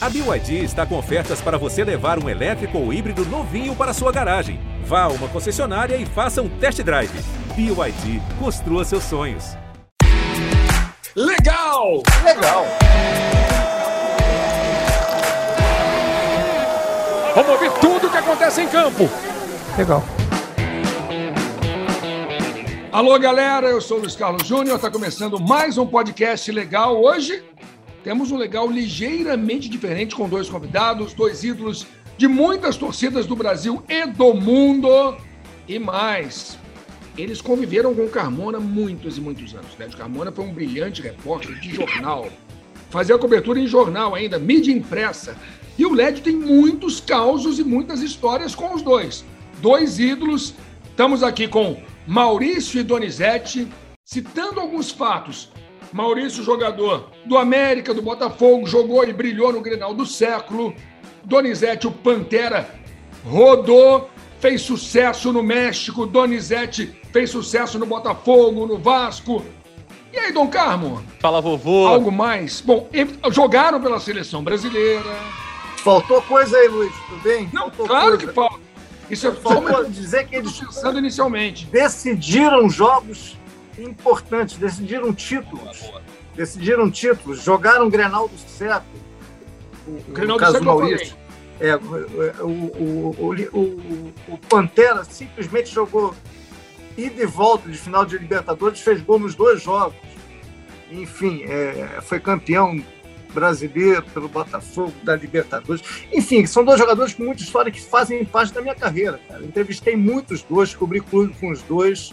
A BYD está com ofertas para você levar um elétrico ou híbrido novinho para sua garagem. Vá a uma concessionária e faça um test drive. BYD, construa seus sonhos. Legal! Legal! Vamos ouvir tudo o que acontece em campo. Legal. Alô, galera, eu sou o Luiz Carlos Júnior, está começando mais um podcast legal. Hoje temos um legal ligeiramente diferente com dois convidados, dois ídolos de muitas torcidas do Brasil e do mundo e mais. Eles conviveram com Carmona muitos e muitos anos. Né? Carmona foi um brilhante repórter de jornal. Fazia cobertura em jornal ainda, mídia impressa. E o Led tem muitos causos e muitas histórias com os dois. Dois ídolos. Estamos aqui com Maurício e Donizete, citando alguns fatos. Maurício, jogador do América, do Botafogo, jogou e brilhou no Grenal do século. Donizete, o Pantera, rodou, fez sucesso no México. Donizete fez sucesso no Botafogo, no Vasco. E aí, Dom Carmo? Fala, vovô. Algo mais? Bom, jogaram pela seleção brasileira. Faltou coisa aí, Luiz, tudo bem? Não, Faltou claro coisa. que falta. Isso é Faltou dizer que eles pensando inicialmente. decidiram jogos importantes, decidiram títulos. Decidiram títulos, jogaram o Grenal do século. O Grenal do caso século Maurício. É, o, o, o, o, o Pantera simplesmente jogou ida e volta de final de Libertadores, fez gol nos dois jogos. Enfim, é, foi campeão brasileiro pelo Botafogo da Libertadores. Enfim, são dois jogadores com muita história que fazem parte da minha carreira. Cara. Entrevistei muitos dois, cobri clube com os dois.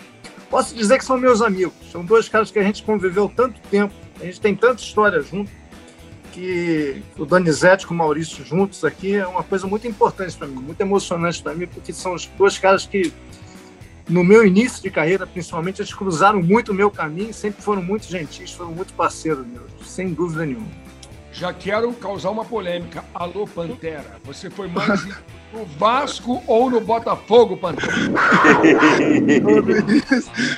Posso dizer que são meus amigos. São dois caras que a gente conviveu tanto tempo, a gente tem tanta história junto, que o Donizete com o Maurício juntos aqui é uma coisa muito importante para mim, muito emocionante para mim, porque são os dois caras que, no meu início de carreira, principalmente, eles cruzaram muito o meu caminho, sempre foram muito gentis, foram muito parceiros meus, sem dúvida nenhuma. Já quero causar uma polêmica. Alô, Pantera, você foi mais no Vasco ou no Botafogo, Pantera?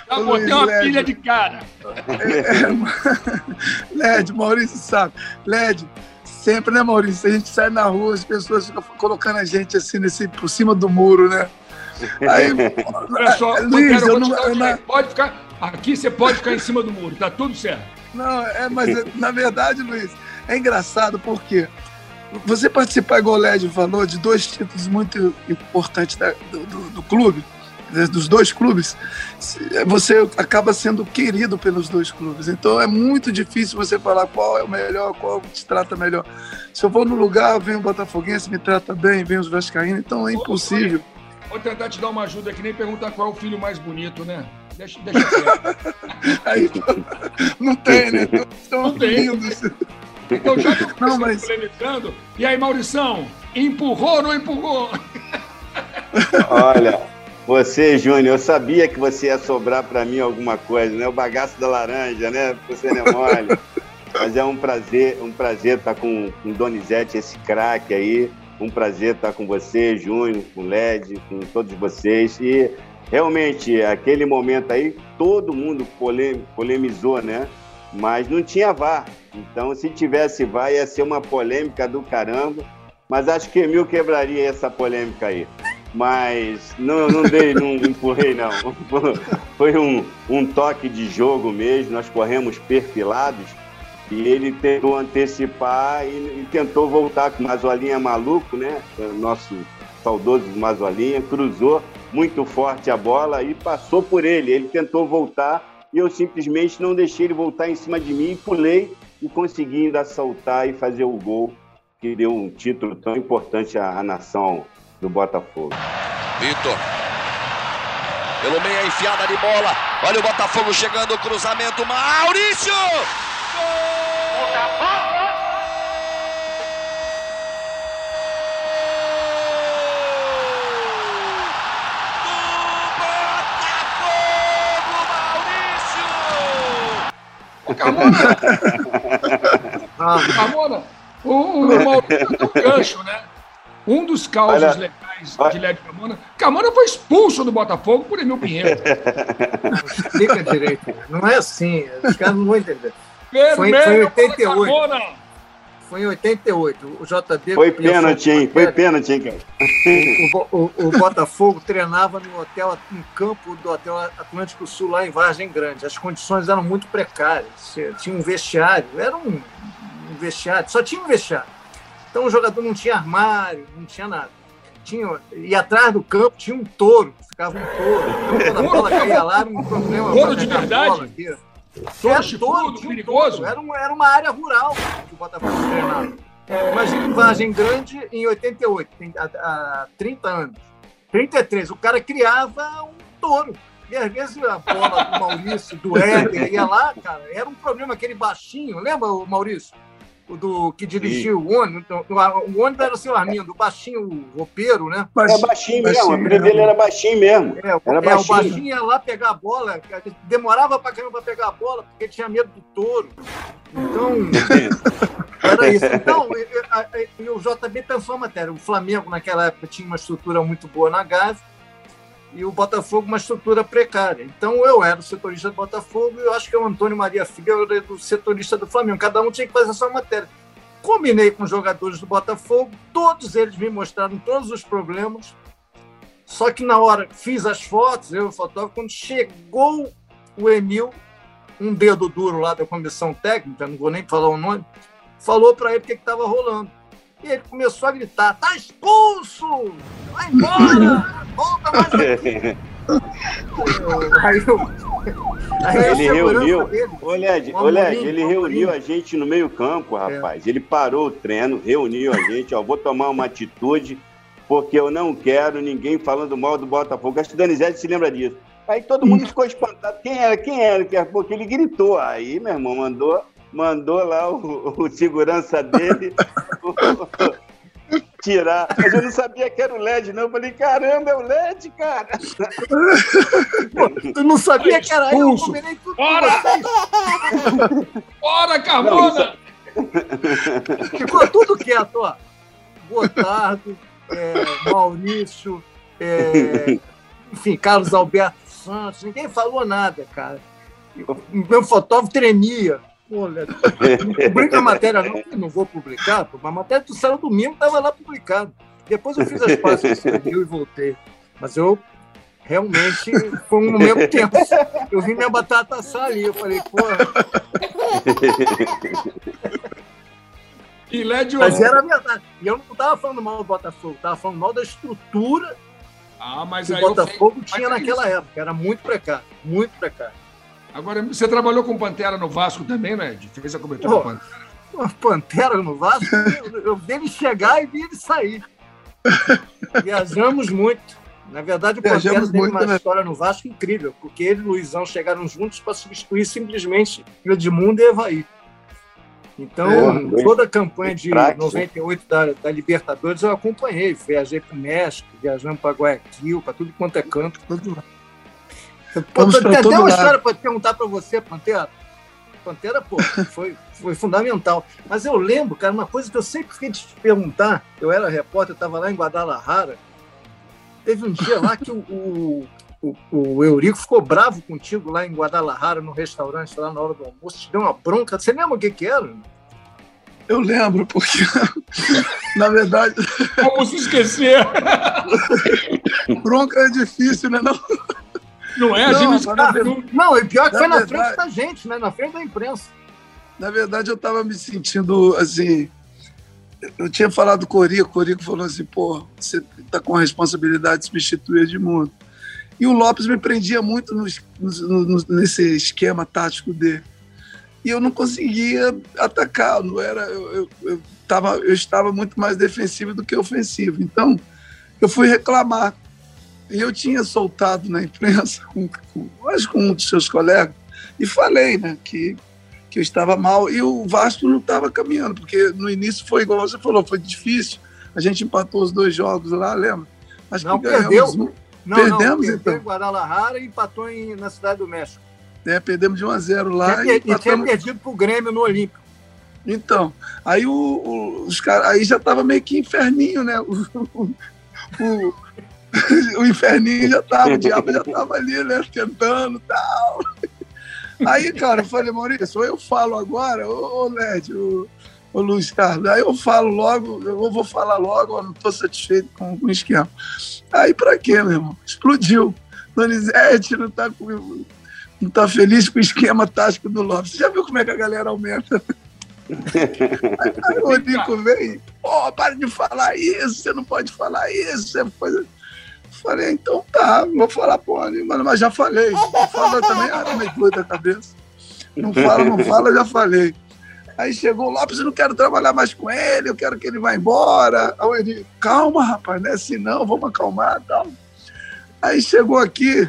Já botei uma Led. pilha de cara. É, é, Led, Maurício sabe. Led, sempre, né, Maurício? A gente sai na rua, as pessoas ficam colocando a gente assim nesse, por cima do muro, né? Aí, Olha só, Luiz, Pantera, eu vou te não, dar um eu não, direito. Pode ficar. Aqui você pode ficar em cima do muro, tá tudo certo. não, é, mas na verdade, Luiz, é engraçado porque você participar, igual o Led falou, de dois títulos muito importantes da- do, do- do clube, né, dos dois clubes, você acaba sendo querido pelos dois clubes. Então é muito difícil você falar qual é o melhor, qual te trata melhor. Se eu vou no lugar, vem o Botafoguense, me trata bem, vem os Vascaínos, então é impossível. Vou tentar te dar uma ajuda que nem perguntar qual é o filho mais bonito, né? Deixa, deixa. Aí, não tem, né? Estão Não tem. Então já Não, mas- polemizando, e aí, Maurição, empurrou ou não empurrou? Olha, você, Júnior, eu sabia que você ia sobrar para mim alguma coisa, né? O bagaço da laranja, né? Você não é mole. Mas é um prazer, um prazer estar com, com o Donizete, esse craque aí. Um prazer estar com você, Júnior, com o Led, com todos vocês. E realmente, aquele momento aí, todo mundo polem- polemizou, né? Mas não tinha VAR. Então, se tivesse VAR, ia ser uma polêmica do caramba. Mas acho que Emil quebraria essa polêmica aí. Mas não, não dei, não empurrei, não. Foi um, um toque de jogo mesmo, nós corremos perfilados e ele tentou antecipar e, e tentou voltar com o Mazolinha maluco, né? Nosso saudoso Mazolinha, cruzou muito forte a bola e passou por ele. Ele tentou voltar e eu simplesmente não deixei ele voltar em cima de mim e pulei e consegui ainda saltar e fazer o gol que deu um título tão importante à, à nação do Botafogo. Vitor. Pelo meio a enfiada de bola. Olha o Botafogo chegando, o cruzamento. Maurício! Ô, Carmona, Ah, Carmona, o, o Maurício deu um gancho, né? Um dos causos Olha, legais olha- de Led Carmona. Carmona foi expulso do Botafogo por Emil Pinheiro. explica direito. Não é assim, os caras não vão entender. Vermelho Foi- foi em para 88. Carmona. Foi em 88. O JB. Foi pênalti, hein? Foi pênalti, hein, cara? O, o, o, Botafogo treinava no hotel, no campo do Hotel Atlântico Sul, lá em Vargem Grande. As condições eram muito precárias. Tinha um vestiário, era um, um vestiário, só tinha um vestiário. Então o jogador não tinha armário, não tinha nada. Tinha, e atrás do campo tinha um touro, ficava um touro. Então quando a bola caía lá, era um problema. Touro de verdade? Era todo, perigoso. Era, um, era uma área rural que o Botafogo treinava. Imagina em Vargem Grande em 88, há, há 30 anos. 33, o cara criava um touro. E às vezes a bola do Maurício, do Éder, ia lá, cara, era um problema, aquele baixinho. Lembra, o Maurício? O do que dirigiu o ônibus. Então, o ônibus era o seu Armindo, o baixinho o roupeiro, né? É baixinho mesmo, a dele era baixinho mesmo. É, era baixinho. É, o baixinho ia lá pegar a bola, demorava pra caramba pra pegar a bola, porque tinha medo do touro. Então, era isso. Então, e, e o JB pensou a matéria. O Flamengo, naquela época, tinha uma estrutura muito boa na Gávea e o Botafogo uma estrutura precária. Então eu era o setorista do Botafogo e eu acho que o Antônio Maria Filho era o setorista do Flamengo. Cada um tinha que fazer a sua matéria. Combinei com os jogadores do Botafogo, todos eles me mostraram todos os problemas. Só que na hora fiz as fotos, eu, o fotógrafo, quando chegou o Emil, um dedo duro lá da comissão técnica, não vou nem falar o nome, falou para ele o que estava rolando. E ele começou a gritar: tá expulso! Vai embora! Volta mais aqui! aí eu, aí ele reuniu, olha, olha, ele reuniu a gente no meio campo, é. rapaz. É. Ele parou o treino, reuniu a gente, ó, vou tomar uma atitude, porque eu não quero ninguém falando mal do Botafogo. Acho que o Danizete se lembra disso. Aí todo mundo ficou espantado. Quem era? Quem era? Porque ele gritou. Aí, meu irmão, mandou mandou lá o, o segurança dele tirar. Mas eu não sabia que era o LED, não. Eu falei, caramba, é o LED, cara. Pô, tu não sabia que era eu, eu combinei tudo Bora! Bora, Carmona! Ficou tudo quieto, ó. Gotardo, é, Maurício, é, enfim, Carlos Alberto Santos, ninguém falou nada, cara. O meu fotógrafo tremia. Olha, não publica a matéria, não, não vou publicar. A matéria do Sala Domingo estava lá publicado. Depois eu fiz as pastas e voltei. Mas eu realmente foi um momento tenso. Eu vi minha batata assar ali, eu falei, porra. E LED Mas era verdade. E eu não estava falando mal do Botafogo, estava falando mal da estrutura ah, mas que o Botafogo tinha naquela época. Era muito precário, muito precário. Agora, você trabalhou com Pantera no Vasco também, né? Fez a cobertura oh, Pantera. Pantera no Vasco? eu vi ele chegar e vi ele sair. Viajamos muito. Na verdade, o Pantera teve uma né? história no Vasco incrível, porque ele e o Luizão chegaram juntos para substituir simplesmente Edmundo e Evaí. Então, é, toda a campanha de 98 da, da, Libertadores eu acompanhei. Viajei para o México, viajando para Guayaquil, para tudo quanto é canto. Tudo Pô, tem até uma história para perguntar para você, Pantera. Pantera, pô, foi, foi fundamental. Mas eu lembro, cara, uma coisa que eu sempre fiquei de te perguntar. Eu era repórter, eu estava lá em Guadalajara. Teve um dia lá que o, o, o, o, Eurico ficou bravo contigo lá em Guadalajara, no restaurante, lá na hora do almoço. Te deu uma bronca. Você lembra o que, que era? Eu lembro, porque, na verdade. Como se esquecer? bronca é difícil, né? Não? Não é? Não, gente... não, não, e pior que foi na verdade, frente da gente, né? Na frente da imprensa. Na verdade, eu estava me sentindo assim. Eu tinha falado com o Corico, o Corico falou assim: pô, você está com a responsabilidade de substituir Edmundo. E o Lopes me prendia muito no, no, no, nesse esquema tático dele. E eu não conseguia atacar, não era, eu, eu, eu, tava, eu estava muito mais defensivo do que ofensivo. Então, eu fui reclamar eu tinha soltado na imprensa, com, com, acho com um dos seus colegas, e falei né, que, que eu estava mal. E o Vasco não estava caminhando, porque no início foi igual você falou, foi difícil. A gente empatou os dois jogos lá, lembra? Mas não, perdeu. Um. Não, perdemos, não, então. em Guadalajara e empatou em, na Cidade do México. É, perdemos de 1 a 0 lá. E, e, empatamos... tinha perdido para o Grêmio no Olímpico. Então, aí o, o, os caras, aí já estava meio que inferninho, né? O, o, o inferninho já tava, o diabo já tava ali, né? Tentando tal. Aí, cara, eu falei, Maurício, ou eu falo agora, ô, Led, Ô Luiz Carlos, aí eu falo logo, eu vou falar logo, eu não estou satisfeito com, com o esquema. Aí para quê, meu irmão? Explodiu. Donizete não está não tá feliz com o esquema tático do Lopes. Você já viu como é que a galera aumenta? aí, aí o Nico vem, pô, para de falar isso, você não pode falar isso, você pode... Falei, então tá, vou falar porra nenhuma, mas já falei. Não fala também, ah, meio doido da cabeça. Não fala, não fala, já falei. Aí chegou o Lopes, eu não quero trabalhar mais com ele, eu quero que ele vá embora. Aí ele, calma, rapaz, não é assim não, vamos acalmar tal. Aí chegou aqui,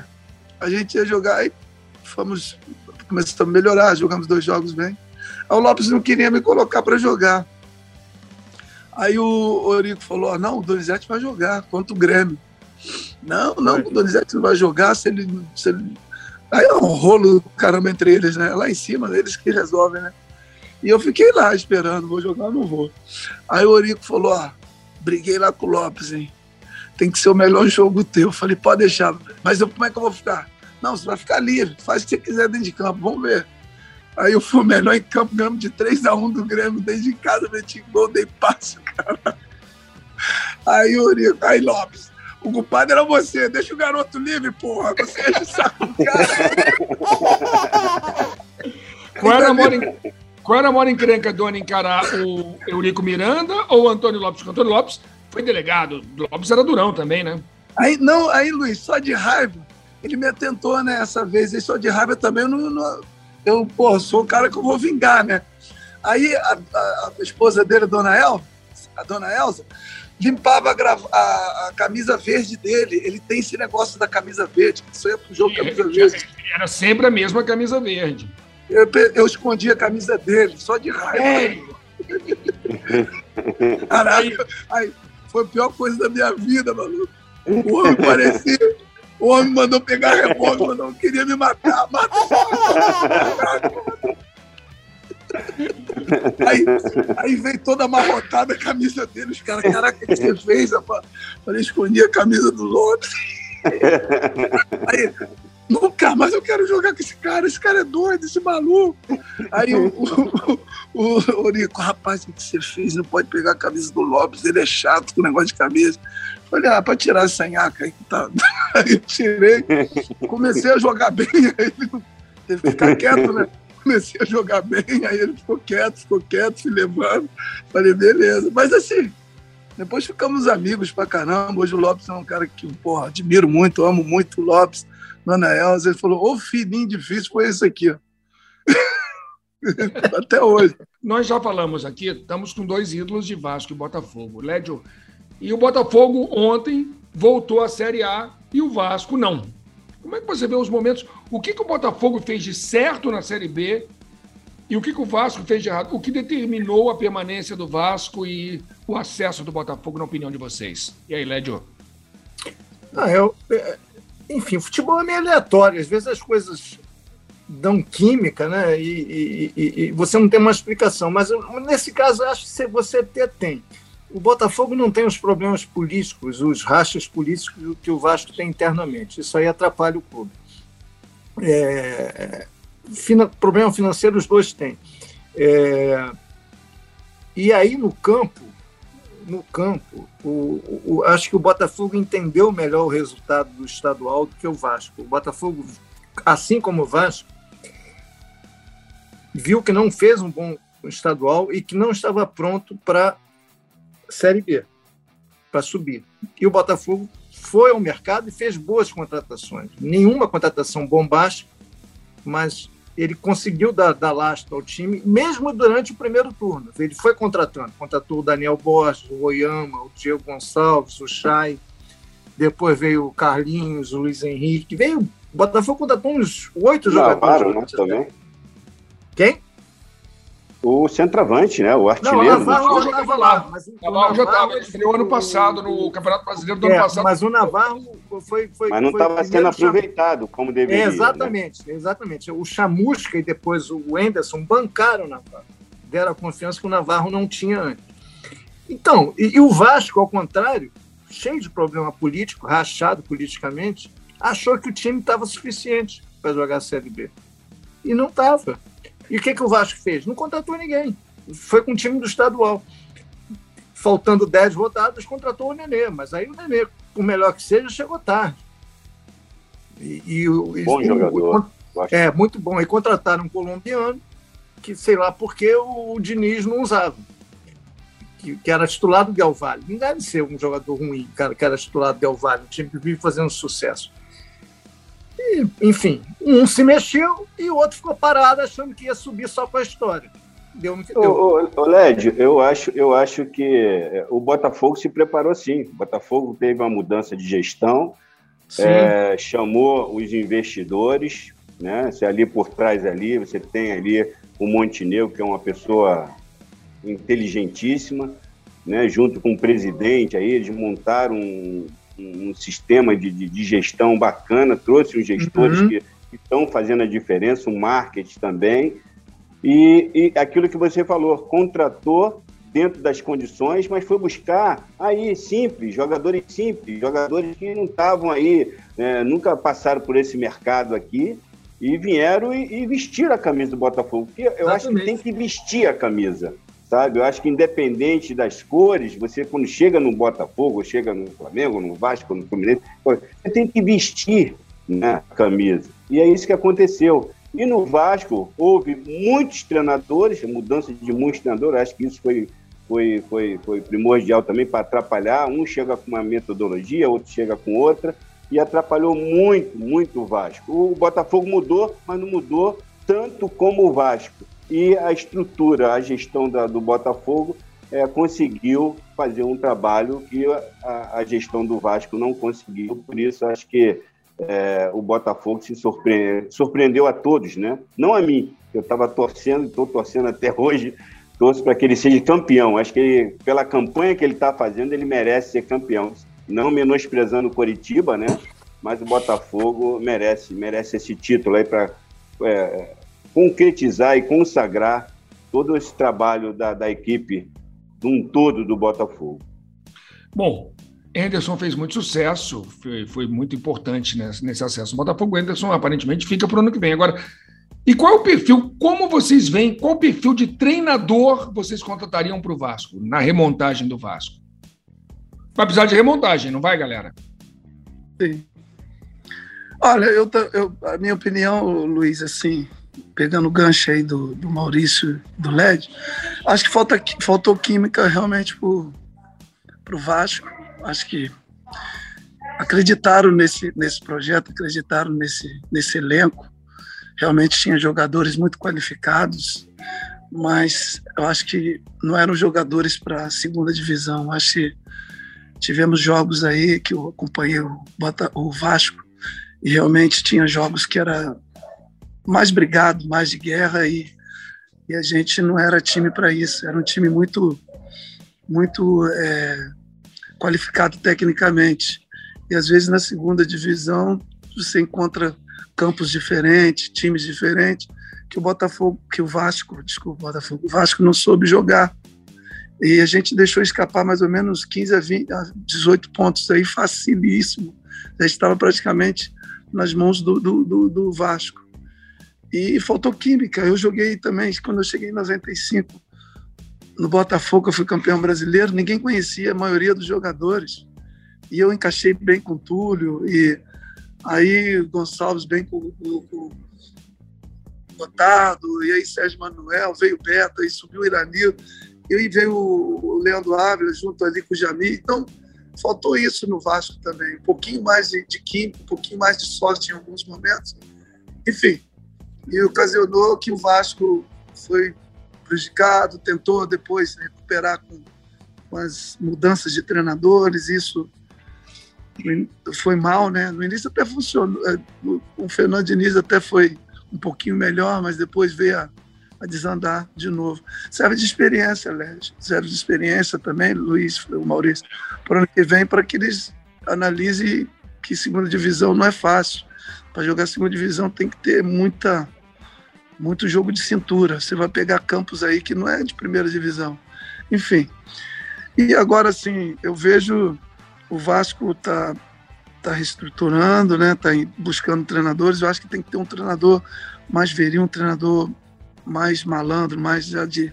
a gente ia jogar, aí fomos, começamos a melhorar, jogamos dois jogos bem. Aí o Lopes não queria me colocar para jogar. Aí o Orico falou: não, o Donizete vai jogar contra o Grêmio. Não, não, o Donizete não vai jogar se ele, se ele... Aí é um rolo caramba entre eles, né? Lá em cima, eles que resolvem, né? E eu fiquei lá esperando, vou jogar ou não vou. Aí o Orico falou: ó, briguei lá com o Lopes, hein? Tem que ser o melhor jogo teu. Eu falei, pode deixar. Mas eu, como é que eu vou ficar? Não, você vai ficar livre, faz o que você quiser dentro de campo, vamos ver. Aí eu fui o melhor em campo, ganhamos de 3x1 do Grêmio, desde casa, meti gol, dei passo, cara. Aí o Orico, aí Lopes, o culpado era você. Deixa o garoto livre, porra. Você enche o saco cara. Qual era a maior, qual era a maior encrenca do ano encarar o Eurico Miranda ou o Antônio Lopes? Porque o Antônio Lopes foi delegado. O Lopes era durão também, né? Aí, não, aí, Luiz, só de raiva. Ele me atentou, né, essa vez. E só de raiva também, eu, não, não, eu pô, sou o cara que eu vou vingar, né? Aí a, a, a esposa dele, a dona El, a dona Elza, limpava a, a, a, camisa verde dele. Ele tem esse negócio da camisa verde, que isso é pro jogo camisa verde. Era sempre a mesma camisa verde. Eu, eu escondi a camisa dele, só de raiva. É. Caraca, aí, foi a pior coisa da minha vida, maluco. O homem parecia. O homem mandou pegar revólver, mandou, queria me matar. Mata aí, aí veio toda amarrotada a camisa dele. Os caras, caraca, o que você fez? Falei, escondi a camisa do Lopes. Aí, nunca mais eu quero jogar com esse cara. Esse cara é doido, esse maluco. Aí o, o, o, o rapaz, o que você fez? Não pode pegar a camisa do Lopes, ele é chato com o negócio de camisa. Falei, ah, para tirar essa nhaca aí que tá. Aí eu tirei, comecei a jogar bem, aí ele teve que ficar quieto, né? Comecei a jogar bem, aí ele ficou quieto, ficou quieto, se levando. Falei, beleza. Mas assim, depois ficamos amigos pra caramba. Hoje o Lopes é um cara que, porra, admiro muito, amo muito o Lopes. Dona Elza, ele falou, o filhinho difícil foi esse aqui. Até hoje. Nós já falamos aqui, estamos com dois ídolos de Vasco e Botafogo. Lédio, e o Botafogo ontem voltou à Série A e o Vasco não. Como é que você vê os momentos? O que, que o Botafogo fez de certo na Série B e o que, que o Vasco fez de errado? O que determinou a permanência do Vasco e o acesso do Botafogo, na opinião de vocês? E aí, Lédio? Ah, eu, é, enfim, futebol é meio aleatório. Às vezes as coisas dão química, né? E, e, e, você não tem uma explicação. Mas nesse caso, acho que você até tem. O Botafogo não tem os problemas políticos, os rachas políticos que o Vasco tem internamente. Isso aí atrapalha o clube. É, fina, problema financeiro os dois têm. É, e aí no campo, no campo, o, o, acho que o Botafogo entendeu melhor o resultado do estadual do que o Vasco. O Botafogo, assim como o Vasco, viu que não fez um bom estadual e que não estava pronto para Série B, para subir. E o Botafogo foi ao mercado e fez boas contratações. Nenhuma contratação bombástica, mas ele conseguiu dar, dar lastro ao time, mesmo durante o primeiro turno. Ele foi contratando. Contratou o Daniel Borges, o Oyama, o Diego Gonçalves, o Chay. Depois veio o Carlinhos, o Luiz Henrique. Veio, o Botafogo contratou uns oito jogadores. Né, também. Quem? O centroavante, né? O artilheiro. Não, o Navarro já estava lá. Mas o Navarro já estava. Ele estreou ano passado, no Campeonato Brasileiro do é, ano passado. Mas o Navarro foi. foi mas não estava sendo aproveitado cham... como deveria. É, exatamente, né? exatamente. O Chamusca e depois o Enderson bancaram o Navarro. Deram a confiança que o Navarro não tinha antes. Então, e, e o Vasco, ao contrário, cheio de problema político, rachado politicamente, achou que o time estava suficiente para jogar a Série B. E não estava. E o que, que o Vasco fez? Não contratou ninguém. foi com o time do estadual. Faltando 10 rodadas, contratou o Nenê, mas aí o Nenê, por melhor que seja, chegou tarde. E, e, bom e, jogador. é, muito bom. E contrataram um colombiano, que sei lá porque o, o Diniz não usava. Que, que, era titular do Del Valle. Não deve ser um jogador ruim, cara, que era titular do Del Valle, um time que vive fazendo sucesso. E, enfim, um se mexeu e o outro ficou parado achando que ia subir só com a história. Deu no que deu. Ô, ô, Led, eu acho, eu acho que é, o Botafogo se preparou sim. O Botafogo teve uma mudança de gestão, é, chamou os investidores, né? Se ali por trás ali, você tem ali o Montenegro, que é uma pessoa inteligentíssima, né? junto com o presidente aí, eles montaram um, um sistema de, de, de, gestão bacana, trouxe os gestores uhum. que, estão fazendo a diferença, o marketing também. E, e aquilo que você falou, contratou dentro das condições, mas foi buscar aí simples, jogadores simples, jogadores que não estavam aí, né, nunca passaram por esse mercado aqui e vieram e, e vestiram a camisa do Botafogo. Porque eu Exatamente. acho que tem que vestir a camisa sabe? Eu acho que independente das cores, você quando chega no Botafogo, chega no Flamengo, no Vasco, no Fluminense, você tem que vestir né, a camisa. E é isso que aconteceu. E no Vasco houve muitos treinadores, mudança de muitos treinadores, acho que isso foi, foi, foi, foi primordial também para atrapalhar. Um chega com uma metodologia, outro chega com outra, e atrapalhou muito, muito o Vasco. O Botafogo mudou, mas não mudou tanto como o Vasco e a estrutura, a gestão da, do Botafogo é, conseguiu fazer um trabalho que a, a, gestão do Vasco não conseguiu. Por isso, acho que é, o Botafogo se surpreendeu, surpreendeu a todos, né? Não a mim, eu estava torcendo, estou torcendo até hoje, torço para que ele seja campeão. Acho que ele, pela campanha que ele está fazendo, ele merece ser campeão. Não menosprezando o Coritiba, né? Mas o Botafogo merece, merece esse título aí para é, concretizar e consagrar todo esse trabalho da, da equipe um todo do Botafogo. Bom, Henderson fez muito sucesso, foi, foi muito importante nesse, nesse acesso. O Botafogo Henderson aparentemente fica para o ano que vem. Agora, e qual é o perfil? Como vocês veem? Qual o perfil de treinador vocês contratariam para o Vasco, na remontagem do Vasco? Vai precisar de remontagem, não vai, galera? Sim. Olha, eu, eu, a minha opinião, Luiz, assim, pegando o gancho aí do, do Maurício, do LED, acho que falta, faltou química realmente para o Vasco. Acho que acreditaram nesse, nesse projeto, acreditaram nesse, nesse elenco. Realmente tinha jogadores muito qualificados, mas eu acho que não eram jogadores para a segunda divisão. Acho que tivemos jogos aí que eu acompanhei o, o Vasco e realmente tinha jogos que era mais brigado, mais de guerra e, e a gente não era time para isso. Era um time muito, muito é, qualificado tecnicamente. E às vezes na segunda divisão você encontra campos diferentes, times diferentes, que o Botafogo, que o Vasco, desculpa, o Botafogo, o Vasco não soube jogar. E a gente deixou escapar mais ou menos 15 a, 20, a 18 pontos aí, facilíssimo. A gente estava praticamente nas mãos do, do, do, do Vasco. E faltou química. Eu joguei também, quando eu cheguei em 95, no Botafogo, eu fui campeão brasileiro, ninguém conhecia a maioria dos jogadores. E eu encaixei bem com o Túlio, e aí Gonçalves bem com, com, com o Gotardo, e aí Sérgio Manuel, veio o Beto, aí subiu o Iranil, e aí veio o Leandro Ávila junto ali com o Jamil. Então, faltou isso no Vasco também. Um pouquinho mais de, de química, um pouquinho mais de sorte em alguns momentos. Enfim, e ocasionou que o Vasco foi prejudicado, tentou depois recuperar com, com as mudanças de treinadores, isso foi mal, né? No início até funcionou, é, o Fernando Diniz até foi um pouquinho melhor, mas depois veio a, a desandar de novo. Serve de experiência, Led, serve de experiência também, Luiz, o Maurício, para o ano que vem, para que eles analisem que segunda divisão não é fácil. Para jogar segunda divisão tem que ter muita muito jogo de cintura. Você vai pegar campos aí que não é de primeira divisão. Enfim. E agora sim, eu vejo o Vasco tá tá reestruturando, né? Tá buscando treinadores. Eu acho que tem que ter um treinador mais viril, um treinador mais malandro, mais já de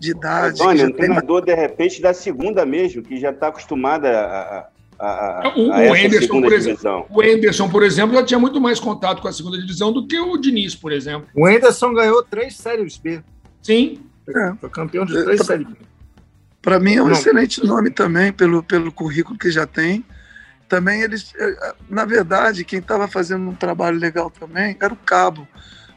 de idade. Tony, um treinador, tem... de repente, da segunda mesmo, que já está acostumado a, a, a, o, a Anderson, por exemplo, o Anderson, por exemplo, já tinha muito mais contato com a segunda divisão do que o Diniz, por exemplo. O Anderson ganhou três séries B. Sim. É. Foi campeão de três séries B. Para mim é um Não. excelente nome também, pelo, pelo currículo que já tem. Também eles, é, na verdade, quem estava fazendo um trabalho legal também era o Cabo.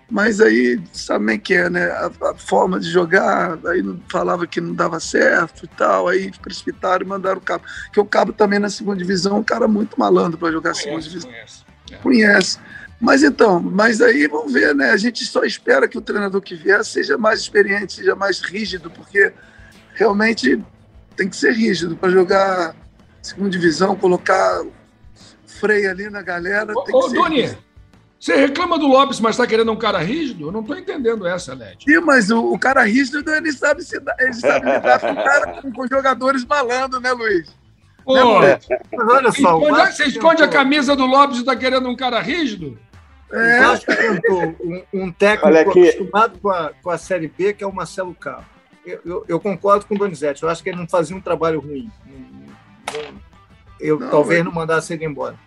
Mas aí, sabe bem que é, né? A, a, forma de jogar, aí falava que não dava certo e tal, aí precipitaram e mandaram o Cabo. Que o Cabo também na segunda divisão, um cara muito malandro para jogar conhece, segunda divisão. Conhece. É. conhece. Mas então, mas aí vamos ver, né? A gente só espera que o treinador que vier seja mais experiente, seja mais rígido, porque realmente tem que ser rígido para jogar segunda divisão, colocar freio ali na galera. Ô, ô Doni, você reclama do Lopes, mas está querendo um cara rígido? Eu não estou entendendo essa, Led. Sim, mas o, o, cara rígido, ele sabe, se, ele sabe lidar com, cara, com, com jogadores malandro, né, Luiz? Pô, né, mas olha só. Esconde, você esconde tentou... a camisa do Lopes e está querendo um cara rígido? É. O Vasco tentou um, um técnico acostumado com a, com a Série B, que é o Marcelo Carlos eu, eu, eu, concordo com o Donizete. Eu acho que ele não fazia um trabalho ruim. Eu não, talvez é... não mandasse ele embora.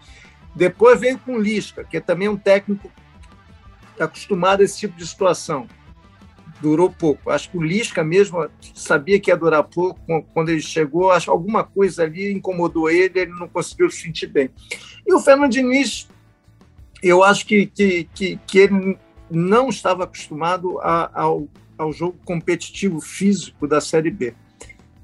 Depois veio com Lisca, que é também um técnico acostumado a esse tipo de situação. Durou pouco. Acho que o Lisca mesmo sabia que ia durar pouco. Quando ele chegou, acho alguma coisa ali incomodou ele, ele não conseguiu se sentir bem. E o Fernando Diniz, eu acho que, que, que, que ele não estava acostumado a, ao ao jogo competitivo físico da Série B.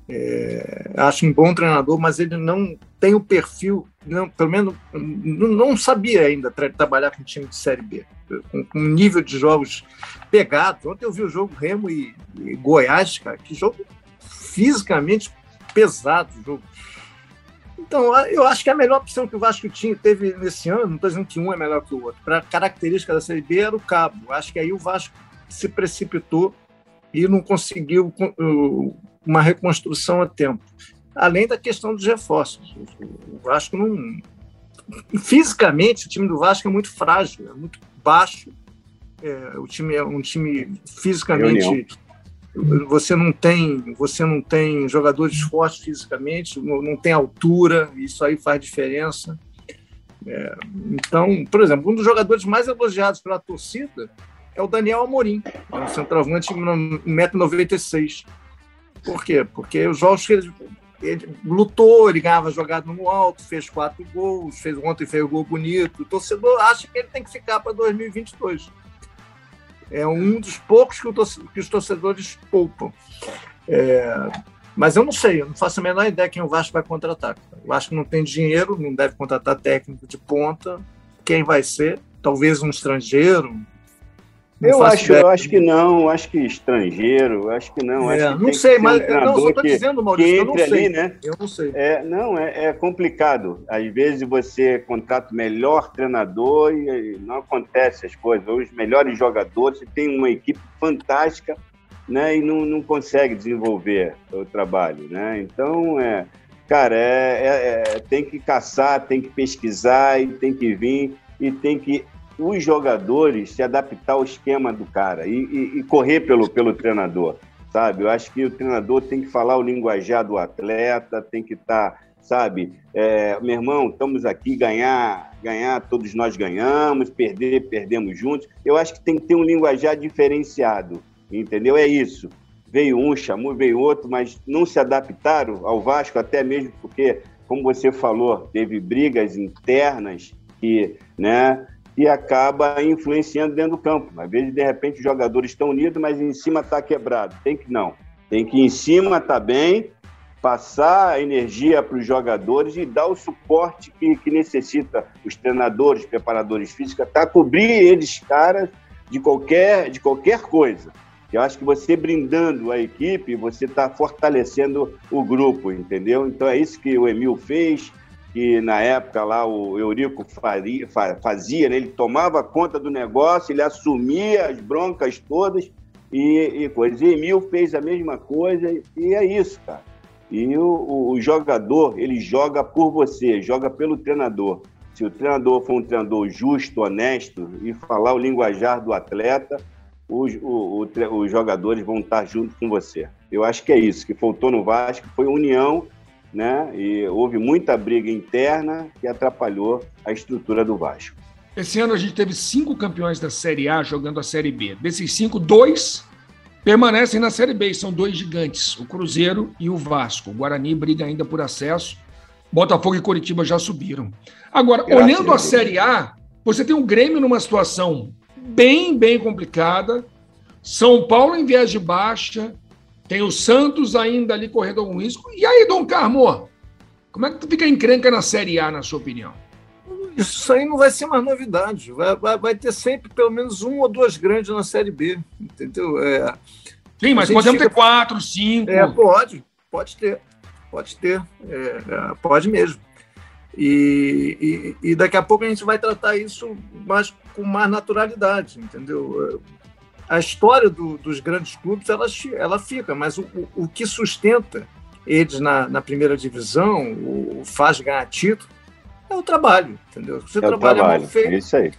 É, acho um bom treinador, mas ele não tem o perfil, não, pelo menos não, sabia ainda tra trabalhar com time de Série B, com, nível de jogos pegado. Ontem eu vi o jogo Remo e, e Goiás, cara, que jogo fisicamente pesado jogo. Então, eu acho que a melhor opção que o Vasco tinha, teve nesse ano, não estou dizendo que um é melhor que o outro, para característica da Série B era o cabo. Acho que aí o Vasco se precipitou e não conseguiu uma reconstrução a tempo. Além da questão dos reforços. O Vasco não. Fisicamente, o time do Vasco é muito frágil, é muito baixo. É, o time é um time fisicamente. Você não tem, você não tem jogadores fortes fisicamente, não, não tem altura, isso aí faz diferença. É, então, por exemplo, um dos jogadores mais elogiados pela torcida é o Daniel Amorim, é um centroavante 1,96m. Por quê? Porque os jogos que ele, ele lutou, ele ganhava jogado no alto, fez quatro gols, fez ontem fez um gol bonito. O torcedor acha que ele tem que ficar para 2022. É um dos poucos que, que os torcedores poupam. É, mas eu não sei, eu não faço a menor ideia quem o Vasco vai contratar. O Vasco não tem dinheiro, não deve contratar técnico de ponta. Quem vai ser? Talvez um estrangeiro, eu acho, eu acho que não, acho que estrangeiro, acho que não. É, não sei, mas um não, só estou dizendo, Maurício, que eu não sei. Ali, né? Eu não sei. É, não, é, é, complicado. Às vezes você contrata o melhor treinador e não acontece as coisas. Os melhores jogadores, você tem uma equipe fantástica né, e não, não consegue desenvolver o trabalho. Né? Então, é, cara, é, é, é tem que caçar, tem que pesquisar e tem que vir e tem que os jogadores se adaptar ao esquema do cara e, e, e, correr pelo, pelo treinador, sabe? Eu acho que o treinador tem que falar o linguajar do atleta, tem que estar, tá, sabe? É, meu irmão, estamos aqui, ganhar, ganhar, todos nós ganhamos, perder, perdemos juntos. Eu acho que tem que ter um linguajar diferenciado, entendeu? É isso. Veio um, chamou, veio outro, mas não se adaptaram ao Vasco, até mesmo porque, como você falou, teve brigas internas que, né, e acaba influenciando dentro do campo. Às vezes, de repente, os jogadores estão unidos, mas em cima está quebrado. Tem que não. Tem que em cima estar tá bem, passar a energia para os jogadores e dar o suporte que, que necessita os treinadores, preparadores físicos, para cobrir eles, caras, de qualquer, de qualquer coisa. Eu acho que você brindando a equipe, você está fortalecendo o grupo, entendeu? Então é isso que o Emil fez, que na época lá o Eurico faria, fazia, né? ele tomava conta do negócio, ele assumia as broncas todas e, e. E Emil fez a mesma coisa e é isso, cara. E o, o, jogador, ele joga por você, joga pelo treinador. Se o treinador for um treinador justo, honesto e falar o linguajar do atleta, os, o, o, os jogadores vão estar junto com você. Eu acho que é isso que faltou no Vasco, foi união, né? E houve muita briga interna que atrapalhou a estrutura do Vasco. Esse ano a gente teve cinco campeões da Série A jogando a Série B. Desses cinco, dois permanecem na Série B. São dois gigantes, o Cruzeiro e o Vasco. O Guarani briga ainda por acesso. Botafogo e Coritiba já subiram. Agora, Graças olhando a, a Série A, você tem o Grêmio numa situação bem, bem complicada. São Paulo em viés de baixa. Tem o Santos ainda ali correndo algum risco. E aí, Dom Carmo? Como é que tu fica encrenca na Série A, na sua opinião? Isso aí não vai ser mais novidade. Vai, vai, vai ter sempre pelo menos um ou duas grandes na Série B. Entendeu? É, Sim, mas podemos fica... ter quatro, cinco. É, pode, pode ter. Pode ter. É, é, pode mesmo. E, e, e, daqui a pouco a gente vai tratar isso mais, com mais naturalidade, entendeu? A história do, dos grandes clubes ela, ela fica, mas o, o, que sustenta eles na, na, primeira divisão, o, faz ganhar título, é o trabalho, entendeu? Se o é trabalho, trabalho, é mal feito, é isso aí.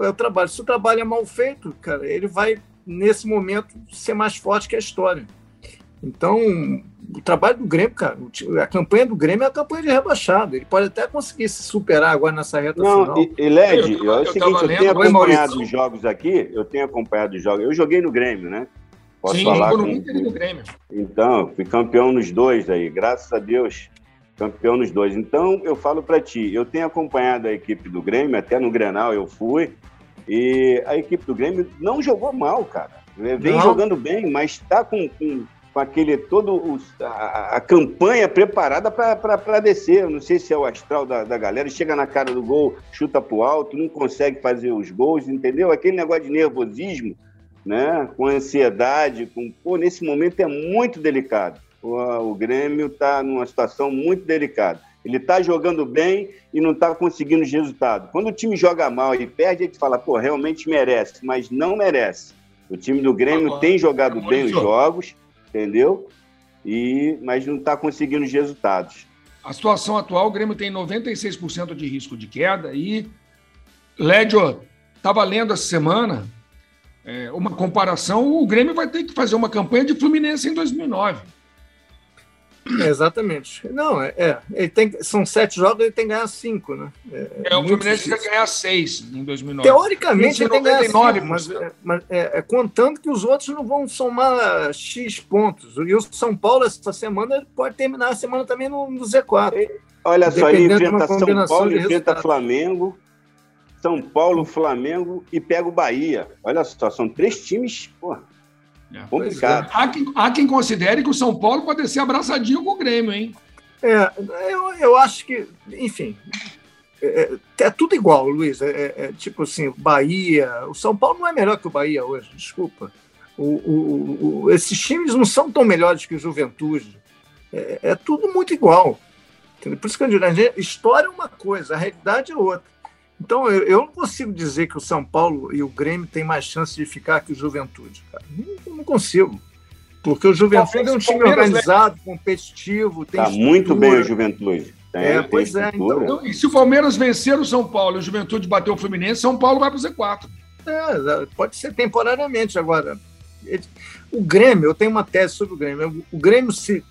É o trabalho. Se o trabalho é mal feito, cara, ele vai nesse momento ser mais forte que a história. Então, o trabalho do Grêmio, cara, a campanha do Grêmio é a campanha de rebaixado. Ele pode até conseguir se superar agora nessa reta Não, final. E, e Led, eu, é o seguinte, eu tenho acompanhado os jogos aqui, eu tenho acompanhado os jogos. Eu joguei no Grêmio, né? Posso Sim, falar com... Inter e no Grêmio. Então, fui campeão nos dois aí, graças a Deus, campeão nos dois. Então, eu falo para ti, eu tenho acompanhado a equipe do Grêmio, até no Grenal eu fui, e a equipe do Grêmio não jogou mal, cara. Vem não. jogando bem, mas está com, com com aquele todo os, a, a, campanha preparada para descer. Eu não sei se é o astral da, da galera, chega na cara do gol, chuta pro alto, não consegue fazer os gols, entendeu? Aquele negócio de nervosismo, né? Com ansiedade, com pô, nesse momento é muito delicado. O, o Grêmio está numa situação muito delicada. Ele está jogando bem e não está conseguindo os resultados. Quando o time joga mal e perde, a gente fala, pô, realmente merece, mas não merece. O time do Grêmio tem jogado bem os jogos, entendeu? E, mas não está conseguindo os resultados. A situação atual, o Grêmio tem 96% de risco de queda e Lédio, estava lendo essa semana é, uma comparação, o Grêmio vai ter que fazer uma campanha de Fluminense em 2009. É, exatamente. Não, é, é, ele tem, são sete jogos, ele tem que ganhar cinco, né? É, é o Fluminense tem que ganhar seis em 2009. Teoricamente, ele tem que ganhar cinco, mas, é, mas é, é, contando que os outros não vão somar X pontos. E o São Paulo, essa semana, pode terminar a semana também no, no Z4. Olha só, ele enfrenta São Paulo, enfrenta Flamengo, São Paulo, Flamengo e pega o Bahia. Olha só, são três times, porra é. Complicado. É. Há, quem, há quem considere que o São Paulo pode ser abraçadinho com o Grêmio, hein? É, eu, eu acho que, enfim, é, é, é tudo igual, Luiz. É, é, é, tipo assim, Bahia. O São Paulo não é melhor que o Bahia hoje, desculpa. O, o, o, esses times não são tão melhores que o Juventude. É, é tudo muito igual. Entendeu? Por isso que eu digo, história é uma coisa, a realidade é outra. Então, eu, eu, não consigo dizer que o São Paulo e o Grêmio têm mais chance de ficar que o Juventude, cara. Não, não consigo. Porque o Juventude é um time organizado, competitivo, tem Tá muito bem o Juventude. Tem, é, pois é. Então... E se o Palmeiras vencer o São Paulo e o Juventude bater o Fluminense, São Paulo vai para o Z4. É, pode ser temporariamente agora. O Grêmio, eu tenho uma tese sobre o Grêmio. O Grêmio se.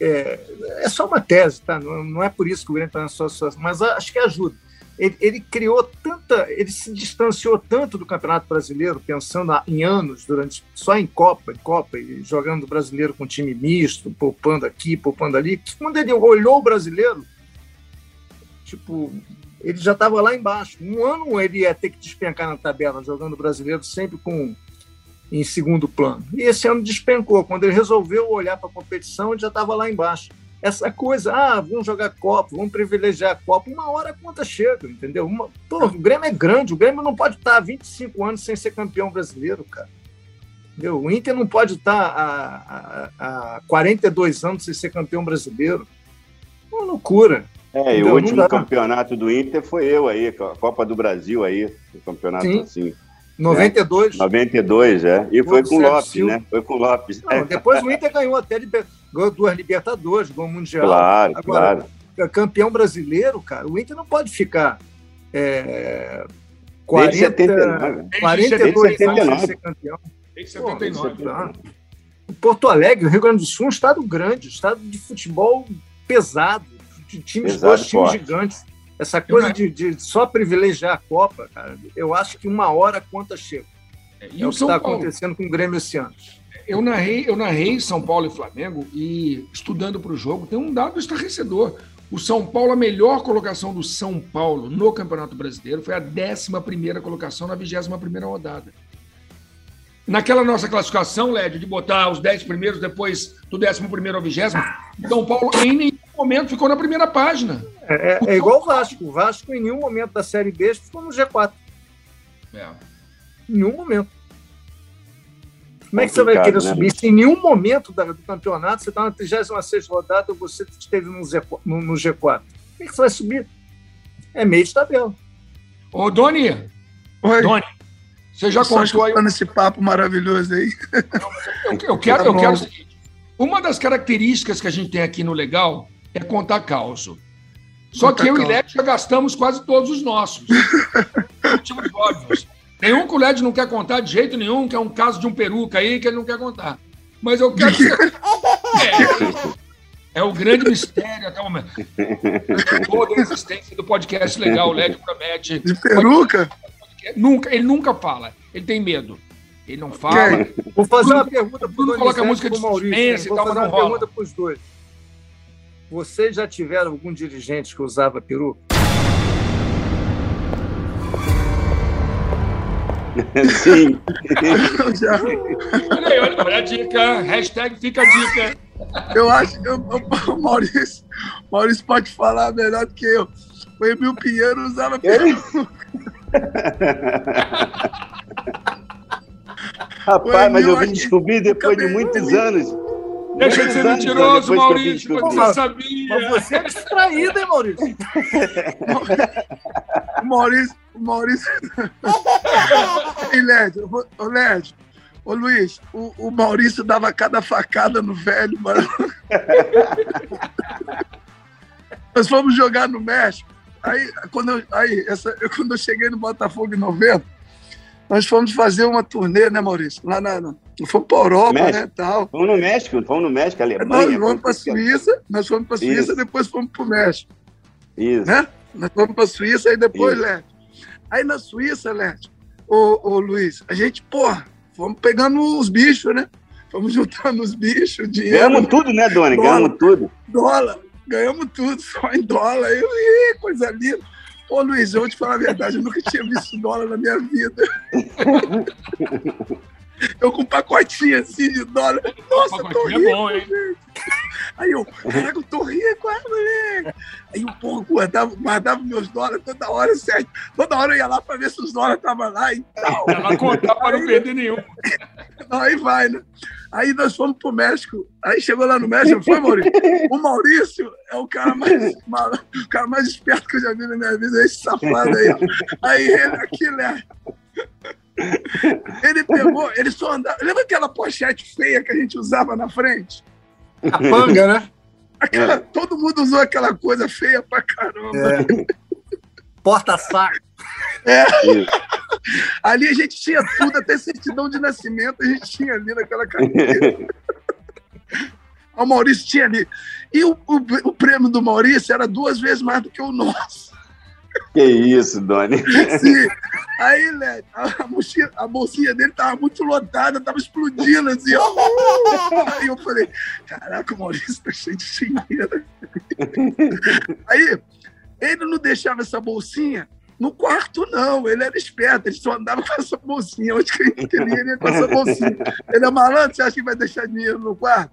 É, é só uma tese, tá? Não, não é por isso que o Grêmio está na sua situação, mas acho que ajuda ele, ele, criou tanta, ele se distanciou tanto do Campeonato Brasileiro, pensando em anos, durante só em Copa, em Copa, e jogando o brasileiro com time misto, poupando aqui, poupando ali, que quando ele olhou o brasileiro, tipo, ele já estava lá embaixo. Um ano ele ia ter que despencar na tabela, jogando o brasileiro sempre com em segundo plano. E esse ano despencou. Quando ele resolveu olhar para a competição, ele já estava lá embaixo essa coisa, ah, vamos jogar Copa, vamos privilegiar a Copa, uma hora a conta chega, entendeu? Uma, pô, o Grêmio é grande, o Grêmio não pode estar há 25 anos sem ser campeão brasileiro, cara. Entendeu? O Inter não pode estar há, há, há 42 anos sem ser campeão brasileiro. Uma loucura. É, e o último campeonato do Inter foi eu aí, a Copa do Brasil aí, o campeonato Sim. assim. 92. É, 92, é. E foi com o Lopes, né? Foi com o Lopes. Não, depois o Inter ganhou até ganhou duas Libertadores, ganhou o Mundial. Claro, Agora, claro. campeão brasileiro, cara, o Inter não pode ficar é, 40, 79. 42 anos de ser campeão. Desde 79. Pô, Porto Alegre, Rio Grande do Sul, é um estado grande, um estado de futebol pesado, de times Pesado, bons, times forte. gigantes. Essa coisa Eu- de, de só privilegiar a Copa, cara, eu acho que uma hora a conta chega. E é o o que está acontecendo com o Grêmio esse ano. Eu narrei, eu narrei São Paulo e Flamengo e estudando para o jogo, tem um dado estarrecedor. O São Paulo, a melhor colocação do São Paulo no Campeonato Brasileiro foi a 11 colocação na 21 rodada. Naquela nossa classificação, Lédio, de botar os 10 primeiros depois do 11 ao 20, São Paulo em nenhum momento ficou na primeira página. É, é- é igual o Vasco. O Vasco, em nenhum momento da Série B, ficou no G4. É. Em nenhum momento. Como é que você vai querer né? subir se em nenhum momento do campeonato você está na 36 rodada e você esteve no, Z- no- no G4? Como é que você vai subir? É meio de tabela. Ô, Doni, Oi, Doni, você já só contou aí escutando esse papo maravilhoso aí. Eu, eu quero, Tá eu bom. quero o seguinte: uma das características que a gente tem aqui no Legal é contar causo. Só Contar que eu e causo. Led já gastamos quase todos os nossos. Motivos óbvios. Tem um que o Led não quer contar de jeito nenhum, que é um caso de um peruca aí que ele não quer contar. Mas eu quero. É, é o grande mistério até o momento. Toda a existência do podcast legal, o Led promete. De peruca? Nunca, ele nunca fala. Ele tem medo. Ele não fala. Vou fazer uma pergunta para o coloca música de suspense e Vou tal, fazer mas uma não rola. pergunta para os dois. Vocês já tiveram algum dirigente que usava peruca? Sim. Já. Olha aí, olha, olha a dica. Hashtag fica a dica. Eu acho que o Maurício, Maurício pode falar melhor do que eu. O Emil Pinheiro usava peruca. Rapaz, mas eu vim descobrir depois de muitos anos. Deixa de ser mentiroso, Maurício. Você sabia. Mas você é distraído, hein, Maurício? Maurício. O Maurício. Ei, Led, ô Led, ô Luiz, o, o Maurício dava cada facada no velho, mano. Nós fomos jogar no México. Aí, quando eu, aí, essa, eu- quando eu cheguei no Botafogo em novembro, nós fomos fazer uma turnê, né, Maurício? Lá na. na fomos para Europa, México. né? Tal. Fomos no México, fomos no México, Nós Alemanha. fomos para a Suíça, nós fomos para a Suíça, Isso. depois fomos para o México. Isso. né? Nós fomos para a Suíça e depois, Isso. Aí na Suíça, Led, ô, ô Luiz, a gente, porra, fomos pegando os bichos, né? Fomos juntando os bichos, dinheiro, Ganhamos tudo, né, Dona? Dólar. Ganhamos tudo. dólar, ganhamos tudo, só em dólar. Eu, ih, coisa linda. Ô Luiz, eu vou te falar a verdade, eu nunca tinha visto dólar na minha vida. Eu com um pacotinho assim de dólar. Nossa, tô Pacotinho rico. é bom, hein? Aí eu, caraca, eu tô rico, ah, moleque. Aí eu, porra, guardava, guardava meus dólares toda hora, certo? Toda hora eu ia lá pra ver se os dólares estavam lá e tal. Ela contar para não perder nenhum. Aí vai, né? Aí nós fomos pro México. Aí chegou lá no México, foi, Maurício? O Maurício é o cara mais, o cara mais esperto que eu já vi na minha vida, esse safado aí. Aí ele aqui, né? Ele pegou, ele só andava. Lembra aquela pochete feia que a gente usava na frente? A panga, né? Aquela- Todo mundo usou aquela coisa feia pra caramba. É. Porta-saco. Isso. Ali a gente tinha tudo, até certidão de nascimento a gente tinha ali naquela carteira. O Maurício tinha ali. E o, o, o prêmio do Maurício era duas vezes mais do que o nosso. Que isso, Doni. Sim. Aí, né, a, mochila, a bolsinha dele tava muito lotada, tava explodindo assim. Ó. Aí eu falei, caraca, o Maurício tá cheio de dinheiro. Aí, ele não deixava essa bolsinha no quarto, não. Ele era esperto, ele só andava com essa bolsinha. Onde que ele ia, ele ia com essa bolsinha. Ele é malandro, você acha que vai deixar dinheiro no quarto?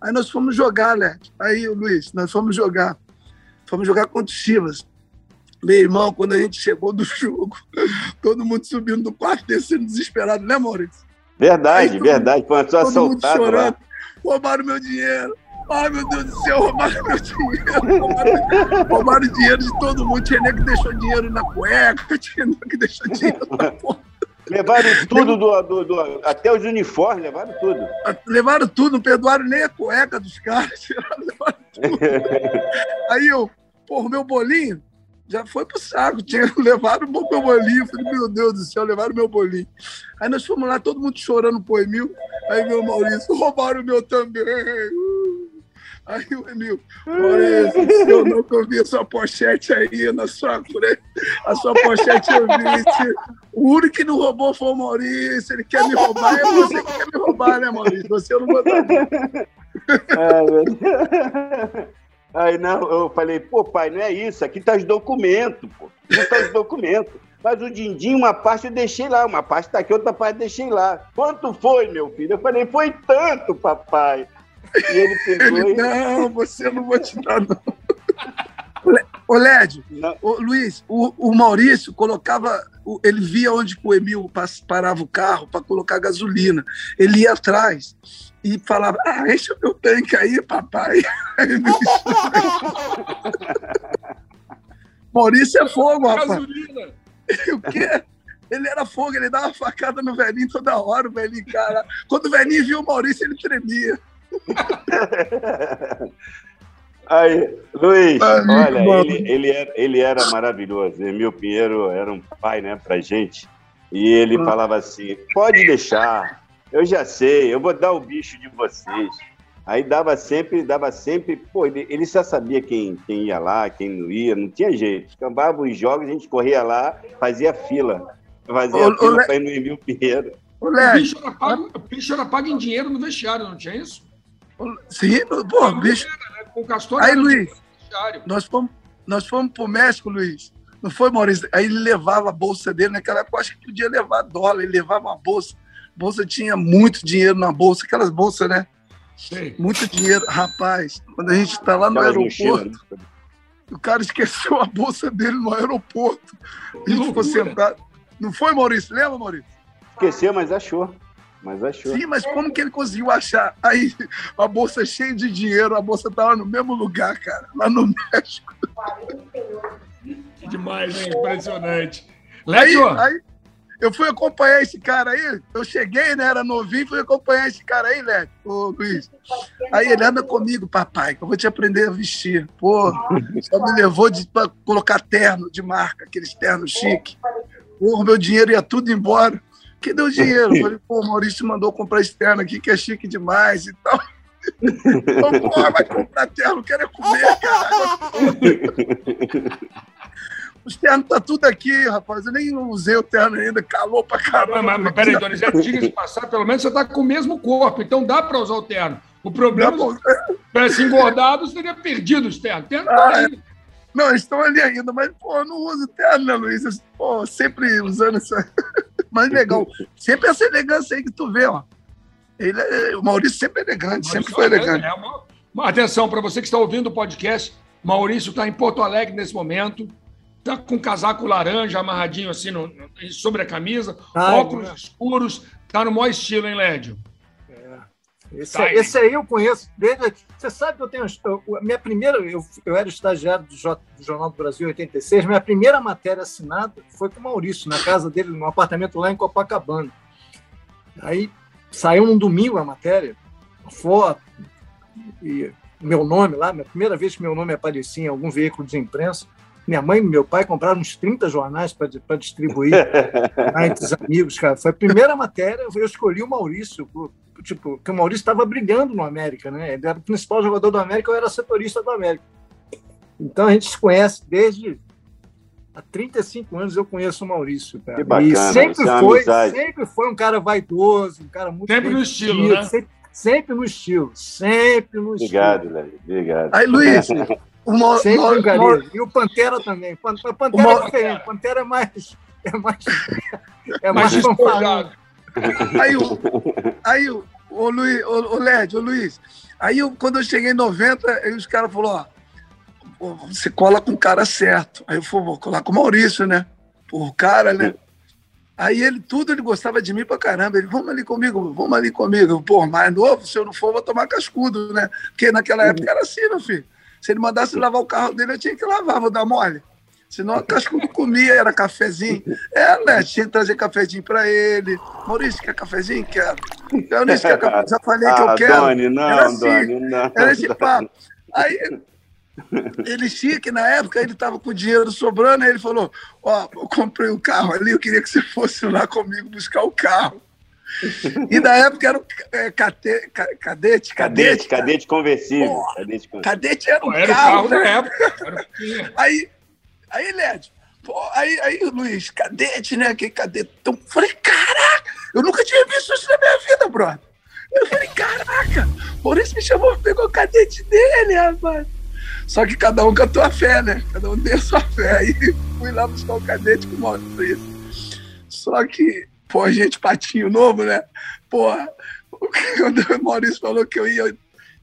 Aí nós fomos jogar, né? Aí, Luiz, nós fomos jogar. Fomos jogar contra o Chivas. Meu irmão, quando a gente chegou do jogo, todo mundo subindo do quarto, descendo desesperado, né, Maurício? Verdade, Aí verdade. Foi só Todo mundo assaltado chorando. lá. Roubaram meu dinheiro. Ai, meu Deus do céu, roubaram meu dinheiro. Roubaram, roubaram o dinheiro de todo mundo. Tinha nego que deixou dinheiro na cueca, tinha nego que deixou dinheiro na porta. Levaram tudo, do, do- do- até os uniformes, levaram tudo. Levaram tudo, não perdoaram nem a cueca dos caras. Levaram tudo. Aí eu, porra, o meu bolinho, já foi pro saco. Tinha levado o meu bolinho. Falei, meu Deus do céu, levaram meu bolinho. Aí nós fomos lá, todo mundo chorando pro Emil. Aí meu Maurício, roubaram o meu também. Aí o Emil, Maurício, eu não vi a sua pochete aí na sua frente. A sua pochete eu vi. O único que não roubou foi o Maurício. Ele quer me roubar, é você que quer me roubar, né, Maurício? Você não botou. É, Aí não, eu falei, pô, pai, não é isso, aqui tá os documentos, pô. Não tá os documentos. Mas o din-din, uma parte eu deixei lá, uma parte tá aqui, outra parte eu deixei lá. Quanto foi, meu filho? Eu falei, foi tanto, papai. E ele pegou ele, e... Não, você não vou te dar, não. Ô, ô, Luiz, o, o, Maurício colocava, ele via onde o Emil parava o carro para colocar gasolina. Ele ia atrás e falava: Ah, enche o meu tanque aí, papai. Maurício é fogo, rapaz. Gasolina. o quê? Ele era fogo, ele dava facada no velhinho toda hora, o velhinho, cara. Quando o velhinho viu o Maurício, ele tremia. Aí, Luiz, olha, ele, ele, era, ele era maravilhoso. Emil Pinheiro era um pai, né, pra gente. E ele ah. falava assim: pode deixar, eu já sei, eu vou dar o bicho de vocês. Aí dava sempre, dava sempre, pô, ele, ele já sabia quem, quem ia lá, quem não ia, não tinha jeito. Acabava os jogos, a gente corria lá, fazia fila. Fazia ô, fila para ir no Emil Pinheiro. O bicho, era pago, o bicho era pago em dinheiro no vestiário, não tinha isso? Sim, pô, bicho. Com Castor Aí, Luiz, nós fomos, nós fomos pro México, Luiz. Não foi, Maurício? Aí ele levava a bolsa dele, naquela época eu acho que podia levar dólar, ele levava uma bolsa. A bolsa tinha muito dinheiro na bolsa, aquelas bolsas, né? Sim. Muito dinheiro. Rapaz, quando a gente está lá no aeroporto, né? o cara esqueceu a bolsa dele no aeroporto. A gente ficou sentado. Não foi, Maurício? Lembra, Maurício? Esqueceu, mas achou. Mas achou. Sim, mas como que ele conseguiu achar? Aí, a bolsa cheia de dinheiro, a bolsa estava no mesmo lugar, cara, lá no México. Que demais, hein? Impressionante. Lédio! Aí, aí, eu fui acompanhar esse cara aí, eu cheguei, né? Era novinho, fui acompanhar esse cara aí, Lédio, ô Luiz. Aí ele anda comigo, papai, que eu vou te aprender a vestir. Pô, só me levou pra colocar terno de marca, aqueles ternos chique. Pô, meu dinheiro ia tudo embora. Que deu dinheiro? Eu falei, pô, o Maurício mandou comprar esse terno aqui, que é chique demais e tal. Então, porra, vai comprar terno, quero é comer, cara. Os ternos tá tudo aqui, rapaz. Eu nem usei o terno ainda, calor pra caramba. Mas, mas peraí, Donizete, diga de passar, pelo menos você tá com o mesmo corpo, então dá pra usar o terno. O problema, se tivesse engordado, você teria perdido os ternos. Terno tá ah, aí. Não, estão ali ainda, mas, pô, eu não uso terno, né, Luiz? Pô, sempre usando essa mais legal. Sempre essa elegância aí que tu vê, ó. Ele é, o Maurício sempre é elegante, sempre foi elegante. É uma atenção para você que está ouvindo o podcast. Maurício está em Porto Alegre nesse momento. Está com casaco laranja amarradinho assim no, sobre a camisa, Ai, óculos né? escuros. Está no maior estilo, hein, Lédio? Esse, tá, esse, aí eu conheço desde. Você sabe que eu tenho. Eu, minha primeira. Eu, eu era estagiário do, J, do Jornal do Brasil em 86. Minha primeira matéria assinada foi com o Maurício, na casa dele, num apartamento lá em Copacabana. Aí saiu num domingo a matéria, a foto, e meu nome lá, minha primeira vez que meu nome aparecia em algum veículo de imprensa. Minha mãe e meu pai compraram uns 30 jornais para distribuir entre os amigos, cara. Foi a primeira matéria, eu escolhi o Maurício tipo, que o Maurício estava brilhando no América, né? Ele era o principal jogador do América, eu era setorista do América. Então a gente se conhece desde há 35 anos eu conheço o Maurício, cara. Que bacana, e sempre é foi, sempre foi um cara vaidoso, um cara muito sempre no estilo, né? Sempre, sempre, no estilo, sempre no obrigado, estilo. Obrigado, obrigado. Aí, Luiz, o Mo, sempre Mo, E o Pantera também. Pantera Mo, é diferente. Pantera é mais é mais é mais, mais Aí, o, aí o, o, Luiz, o, o Led, o Luiz, aí eu, quando eu cheguei em 90, aí os caras falaram, ó, você cola com o cara certo. Aí eu falei, vou colar com o Maurício, né? O cara, né? Aí ele, tudo, ele gostava de mim pra caramba. Ele, vamos ali comigo, vamos ali comigo. Pô, mais novo, se eu não for, vou tomar cascudo, né? Porque naquela época era assim, meu filho. Se ele mandasse lavar o carro dele, eu tinha que lavar, vou dar mole. Senão a Cascudo comia, era cafezinho. É, né? Tinha que trazer cafezinho para ele. Maurício, quer cafezinho? Quero. Maurício, quer cafezinho? Já falei que eu ah, quero. Doni, não, era assim, Doni, não. Era esse papo. Aí, ele tinha que, na época, ele estava com dinheiro sobrando, aí ele falou: Ó, eu comprei um carro ali, eu queria que você fosse lá comigo buscar o carro. E na época era o é, cate, ca- cadete, Cadete, cadete. cara. cadete conversível. Porra. Cadete conversível. Cadete era um Era o carro, da né? época. O. Aí, aí, Led, pô, aí, aí, Luiz, cadete, né? Que cadete? Então, falei, caraca, eu nunca tinha visto isso na minha vida, brother. Eu falei, caraca, Maurício me chamou, pegou o cadete dele, rapaz. Só que cada um com a tua fé, né? Cada um tem a sua fé. Aí fui lá buscar o cadete com o Maurício. Só que, pô, gente patinho novo, né? Porra, quando o Maurício falou que eu ia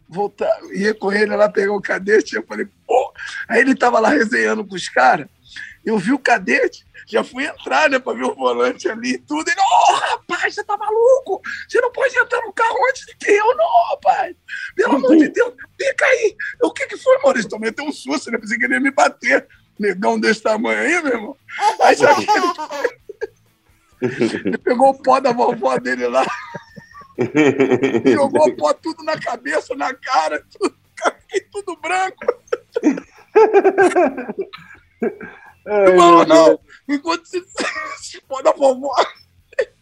voltar, ia com ele lá pegar o cadete, eu falei, pô. Aí ele tava lá resenhando com os caras, eu vi o cadete, já fui entrar, né, pra ver o volante ali e tudo. Ele, ô, rapaz, você tá maluco? Você não pode entrar no carro antes de que eu, não, rapaz. Pelo amor de Deus, fica aí. Eu, O que que foi, Maurício? Tomei até um susto, né? Pensei que ele ia me bater. Negão desse tamanho aí, meu irmão. Aí só que ele, ele pegou o pó da vovó dele lá, jogou o pó tudo na cabeça, na cara, tudo, fiquei tudo branco. Ai, Não, meu não. Enquanto você se pó da vovó.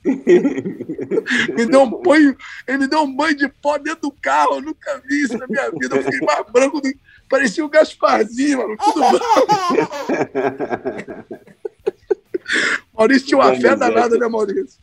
me deu um banho, ele me deu um banho de pó dentro do carro. Eu nunca vi isso na minha vida. Eu fiquei mais branco do Parecia o Gasparzinho, mano. Tudo branco. Maurício tinha uma fé danada, né, Maurício?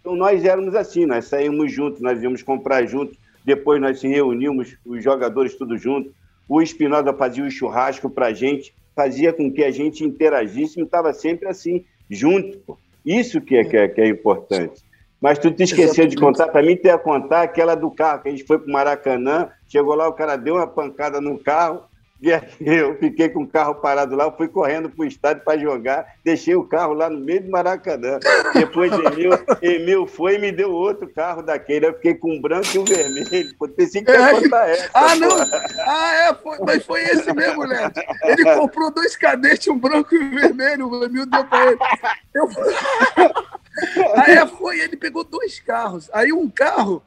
Então nós éramos assim, nós saímos juntos, nós íamos comprar juntos, depois nós se reunimos, os jogadores tudo juntos. O Espinosa fazia o churrasco pra gente, fazia com que a gente interagisse e estava sempre assim, junto. Isso que é, que é, que é importante. Mas tu te esqueceu de contar, para mim ter a contar aquela do carro, que a gente foi pro Maracanã, chegou lá, o cara deu uma pancada no carro, eu fiquei com o carro parado lá, eu fui correndo pro estádio para jogar, deixei o carro lá no meio do Maracanã. Depois Emil, Emil foi e me deu outro carro daquele, eu fiquei com o branco e o vermelho. Pô, pensei que ia contar essa. Ah, pô. não! Ah, é, foi, mas foi esse mesmo, Léo. Ele comprou dois cadetes, um branco e um vermelho, o Emil deu pra ele. Eu... Aí foi, ele pegou dois carros. Aí um carro,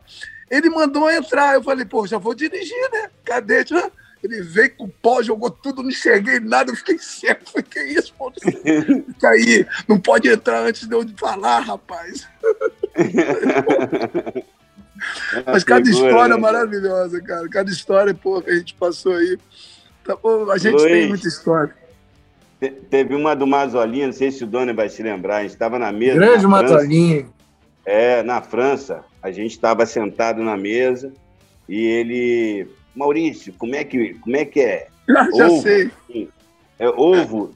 ele mandou entrar. Eu falei, pô, já vou dirigir, né? Cadete, né? Ele veio com pó, jogou tudo, não enxerguei nada, eu fiquei cego. Falei, que isso, pô? Fica aí, não pode entrar antes de eu falar, rapaz. Mas cada história né? maravilhosa, cara. Cada história, pô, que a gente passou aí. Tá, pô, a gente Luiz. tem muita história. Te- Teve uma do Mazolinha, não sei se o Dona vai se lembrar, a gente estava na mesa. Grande na França. Matolinho. É, na França, a gente estava sentado na mesa e ele, Maurício, como é que, como é, que é? Já, já Ovo. sei. É ovo?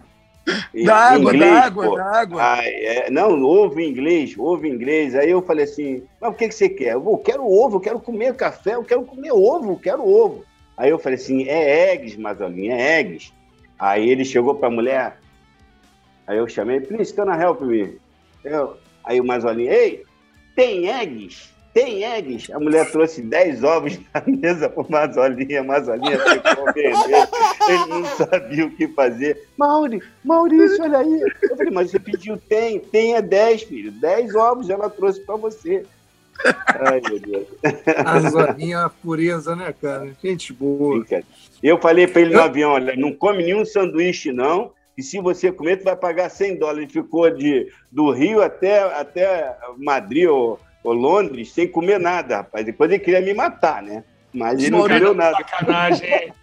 Da água, inglês, da água, pô. da água. Ah, é, não, ovo em inglês, ovo em inglês. Aí eu falei assim, mas o que, que você quer? Eu quero ovo, eu quero comer café, eu quero comer ovo, eu quero ovo. Aí eu falei assim, é eggs, Mazolinha, é eggs. Aí ele chegou para a mulher, aí eu chamei, please, can I help me? Eu, aí o Mazolinha, ei, tem eggs? Tem eggs? A mulher trouxe 10 ovos na mesa pro Mazolinha, Mazolinha ficou vermelho, ele não sabia o que fazer. Mauri, Maurício, olha aí. Eu falei, mas você pediu tem, tem é 10, filho, 10 ovos ela trouxe para você. Ai, meu Deus. A Zolinha é uma pureza, né, cara? Gente boa. Brincadeira. Eu falei para ele no avião, olha, não come nenhum sanduíche, não, e se você comer, tu vai pagar 100 dólares. Ele ficou de, do Rio até, até Madrid ou, ou Londres sem comer nada, rapaz. Depois ele queria me matar, né? Mas ele não Maurício, comeu nada. Sacanagem?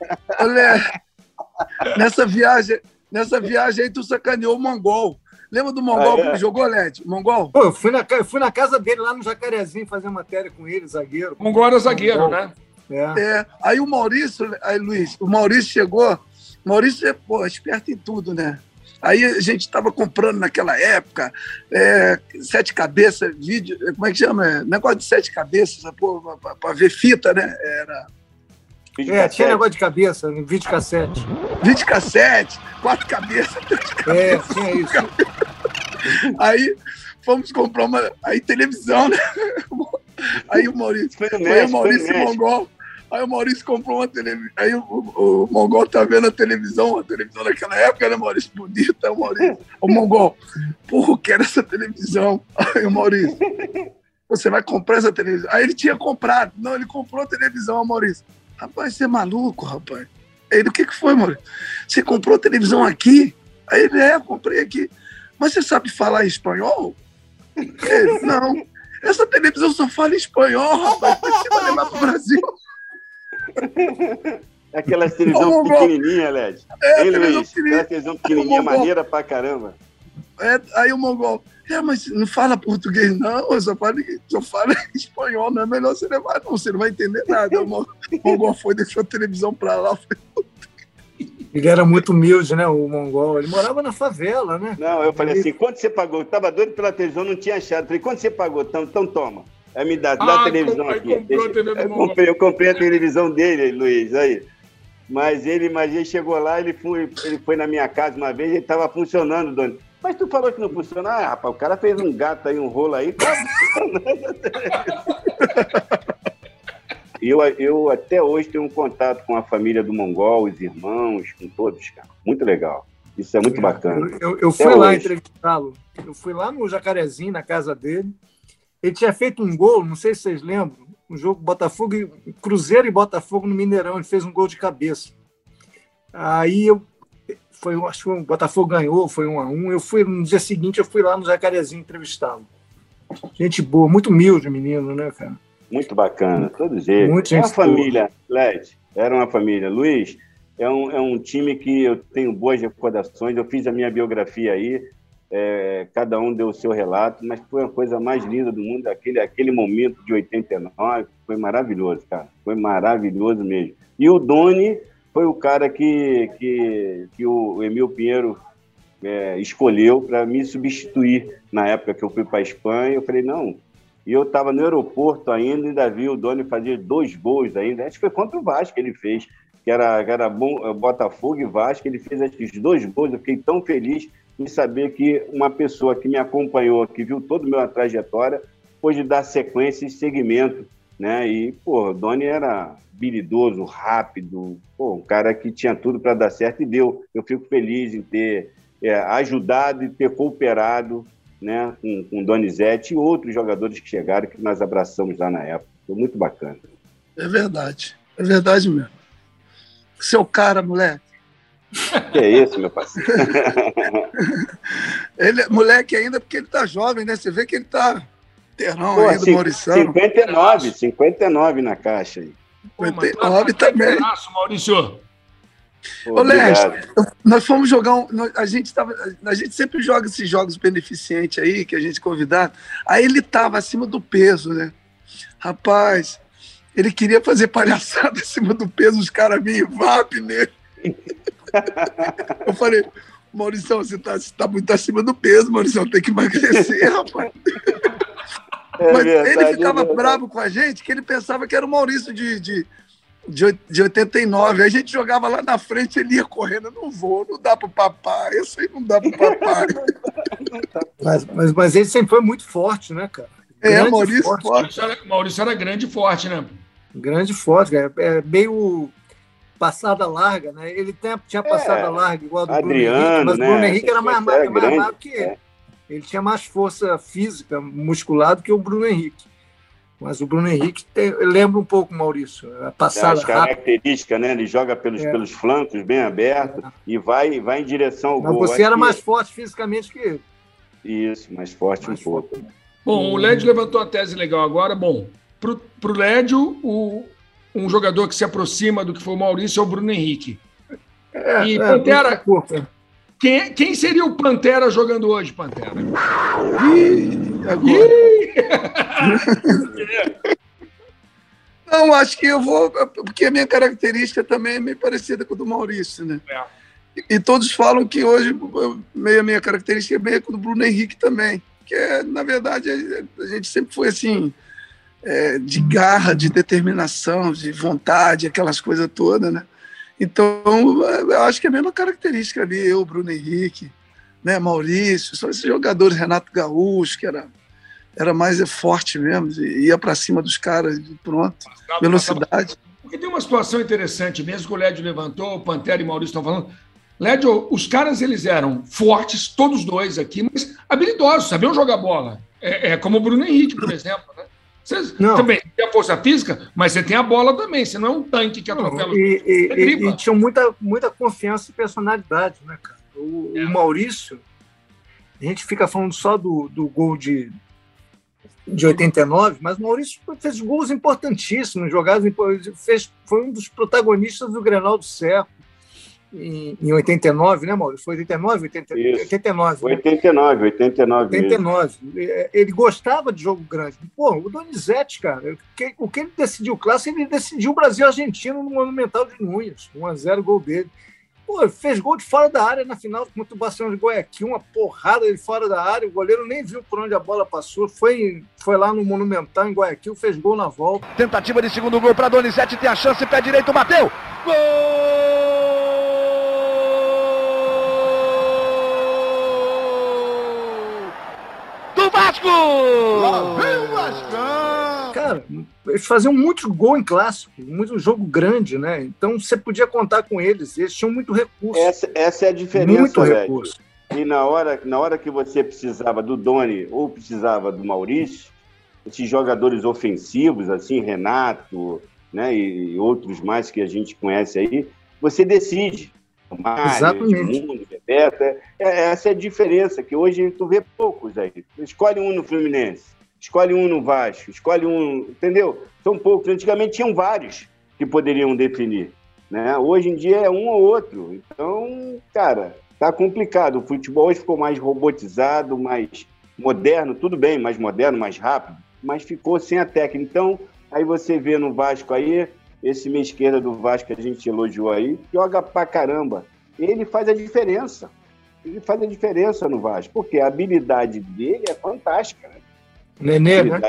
Olha, nessa viagem, nessa viagem aí tu sacaneou o Mongol. Lembra do Mongol Ah, é? que jogou, Led? Mongol? Pô, eu fui na, eu fui na casa dele lá no Jacarezinho fazer matéria com ele, zagueiro. Mongol era zagueiro, né? É. É, aí o Maurício, aí Luiz, o Maurício chegou, Maurício é pô, esperto em tudo, né? Aí a gente estava comprando naquela época é, sete cabeças, vídeo, como é que chama? É, Negócio de sete cabeças, para ver fita, né? Era É, tinha negócio de cabeça, vídeo cassete. 20 cassete, quatro cabeças, três É, tinha isso. Aí fomos comprar uma aí televisão, né? Aí o Maurício, Foi o Maurício. Mongol. Aí o Maurício comprou uma televisão. Aí o, o, o Mongol tá vendo a televisão, a televisão naquela época, né, Maurício? Bonita, o Maurício. O Mongol, porra, quero essa televisão. Aí o Maurício, você vai comprar essa televisão? Aí ele tinha comprado. Não, ele comprou a televisão, Maurício. Rapaz, você é maluco, rapaz. Ele, o que, que foi, Maurício? Você comprou televisão aqui? Aí ele, é, comprei aqui. Mas você sabe falar espanhol? Ele, não. Essa televisão só fala espanhol, rapaz. Você vai levar para o Brasil. Aquela televisão pequenininha, Led. É, Hein, Luiz? Aquela televisão pequenininha, maneira pra caramba. É, aí o Mongol, é, mas não fala português, não, eu só falo, só falo espanhol, não é melhor você levar, não, você não vai entender nada. O Mongol foi, deixou a televisão pra lá. Ele era muito humilde, né, o Mongol. Ele morava na favela, né? Não, eu falei assim, quanto você pagou? Eu tava doido pela televisão, não tinha achado. Eu falei, quanto você pagou? Então, então toma. Aí me dá, dá ah, a televisão aqui. Comprou a televisão eu, comprei, eu comprei a televisão dele, Luiz, aí. Mas ele, mas ele chegou lá, ele foi, ele foi na minha casa uma vez, ele estava funcionando, Doni. Mas tu falou que não funciona? Ah, rapaz, o cara fez um gato aí, um rolo aí, tá funcionando. eu, eu até hoje tenho um contato com a família do Mongol, os irmãos, com todos, cara. Muito legal. Isso é muito bacana. Eu, eu, eu fui lá entrevistá-lo. Eu fui lá no Jacarezinho, na casa dele. Ele tinha feito um gol, não sei se vocês lembram, um jogo Botafogo, Cruzeiro e Botafogo no Mineirão. Ele fez um gol de cabeça. Aí eu foi, acho que o Botafogo ganhou, foi um a um. Eu fui no dia seguinte, eu fui lá no Jacarezinho entrevistá-lo. Gente boa, muito humilde menino, né, cara? Muito bacana, todos eles. Muito é uma família, Led, era uma família. Luiz, é um, é um time que eu tenho boas recordações. Eu fiz a minha biografia aí, é, cada um deu o seu relato, mas foi a coisa mais linda do mundo, aquele, aquele momento de 89, foi maravilhoso, cara. Foi maravilhoso mesmo. E o Doni foi o cara que, que, que o Emil Pinheiro é, escolheu para me substituir na época que eu fui para a Espanha. Eu falei, não. E eu estava no aeroporto ainda, e Davi, o Doni fazia dois gols ainda. Acho que foi contra o Vasco que ele fez, que era, que era Botafogo e Vasco. Ele fez acho que os dois gols. Eu fiquei tão feliz em saber que uma pessoa que me acompanhou, que viu toda a minha trajetória, pôde dar sequência e seguimento. Né? E, pô, Doni era habilidoso, rápido, pô, um cara que tinha tudo para dar certo e deu. Eu fico feliz em ter é, ajudado e ter cooperado né, com, com Donizete e outros jogadores que chegaram que nós abraçamos lá na época. Foi muito bacana. É verdade, é verdade mesmo. Seu cara, moleque. Que é isso, meu parceiro? ele é moleque ainda porque ele tá jovem, né? Você vê que ele tá terrão Pô, ainda, Maurição. 59, 59 na caixa aí. 59 também. Maurício. Ô, Leste, nós fomos jogar um, a gente tava, a gente sempre joga esses jogos beneficentes aí que a gente convidado. Aí ele tava acima do peso, né? Rapaz, ele queria fazer palhaçada acima do peso, os caras vinham VAP nele. Eu falei, Maurício, você tá, você tá muito acima do peso, Maurício, tem que emagrecer, rapaz. É Mas verdade, ele ficava é bravo com a gente, que ele pensava que era o Maurício de, de, de, de 89. A gente jogava lá na frente, ele ia correndo, não vou, não dá pro papai, isso aí não dá pro papai. mas, mas, mas ele sempre foi muito forte, né, cara? É, grande é, Maurício forte. forte. Maurício, era, Maurício era grande e forte, né? Grande e forte, cara. É meio passada larga, né? Ele tem, tinha passada é, larga igual a do Adriano, Bruno Henrique, mas né? o Bruno Henrique era mais, mais, mais rápido que ele. É. Ele tinha mais força física, muscular do que o Bruno Henrique. Mas o Bruno Henrique tem, lembra um pouco o Maurício. A passada As características, né? Ele joga pelos, é. pelos flancos, bem aberto, é. e vai, vai em direção ao Mas gol. Você era mais forte fisicamente que ele. Isso, mais forte mais um forte. pouco. Bom, o Led levantou a tese legal agora. Bom, para o Led, o, um jogador que se aproxima do que foi o Maurício é o Bruno Henrique. É, e é, Pantera, quem, quem seria o Pantera jogando hoje, Pantera? Ih, agora. Não, acho que eu vou. Porque a minha característica também é meio parecida com a do Maurício, né? É. E, e todos falam que hoje meio a minha característica é meio com a do Bruno Henrique também. Que, é, na verdade, a gente sempre foi assim, é, de garra, de determinação, de vontade, aquelas coisas todas, né? Então, eu acho que é a mesma característica ali, eu, Bruno Henrique, né, Maurício, são esses jogadores, Renato Gaúcho, que era, era mais forte mesmo, ia para cima dos caras, pronto, velocidade. Porque tem uma situação interessante, mesmo que o Lédio levantou, o Pantera e o Maurício estão falando. Lédio, os caras eles eram fortes, todos dois aqui, mas habilidosos, sabiam jogar bola. É, é como o Bruno Henrique, por exemplo. Né? Você não. também tem a força física, mas você tem a bola também. Você não é um tanque que atropela. E, e, e, tinha muita, muita confiança e personalidade, né, cara? O, é. o, Maurício, a gente fica falando só do, do gol de, de 89, mas o Maurício fez gols importantíssimos, jogadas, fez, foi um dos protagonistas do Grenal do Serra em, em 89, né, Maurício? Foi 89? 80, 89. 89, 89. 89. Ele gostava de jogo grande. Pô, o Donizete, cara, o que ele decidiu clássico, ele decidiu o Brasil-Argentino no Monumental de Nunes. 1x0 gol dele. Pô, fez gol de fora da área na final contra o Barcelona de Guayaquil, uma porrada de fora da área. O goleiro nem viu por onde a bola passou. Foi, foi lá no Monumental, em Guayaquil, fez gol na volta. Tentativa de segundo gol para Donizete, tem a chance, pé direito, bateu! Gol! Vasco! Lá vem o Vascão! Cara, eles faziam muito gol em clássico, muito jogo grande, né? Então você podia contar com eles, eles tinham muito recurso. Essa, essa é a diferença, Muito velho. recurso. E na hora, na hora que você precisava do Doni ou precisava do Maurício, esses jogadores ofensivos, assim, Renato, né, e outros mais que a gente conhece aí, você decide. Mário, Exatamente. Edmundo, Bebeto. É, é, essa é a diferença, que hoje tu vê poucos aí. Escolhe um no Fluminense, escolhe um no Vasco, escolhe um. Entendeu? São poucos. Antigamente tinham vários que poderiam definir. Né? Hoje em dia é um ou outro. Então, cara, tá complicado. O futebol hoje ficou mais robotizado, mais moderno, tudo bem, mais moderno, mais rápido, mas ficou sem a técnica. Então, aí você vê no Vasco aí, esse meia esquerda do Vasco que a gente elogiou aí, joga pra caramba. Ele faz a diferença. Ele faz a diferença no Vasco, porque a habilidade dele é fantástica. Né? Nenê, né?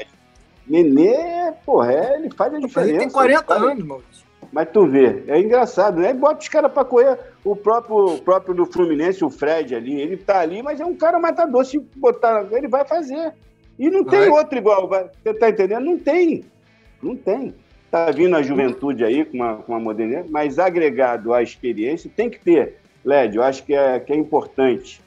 Nenê, porra, é, ele faz a diferença. Ele tem 40 anos, Maurício. Mas tu vê, é engraçado, né? Bota os caras pra correr. O próprio, próprio do Fluminense, o Fred ali, ele tá ali, mas é um cara matador. Se botar, ele vai fazer. E não vai. tem outro igual. Você tá entendendo? Não tem. Não tem. Está vindo a juventude aí com uma, com uma modernidade, mas agregado à experiência, tem que ter. Led, eu acho que é, que é importante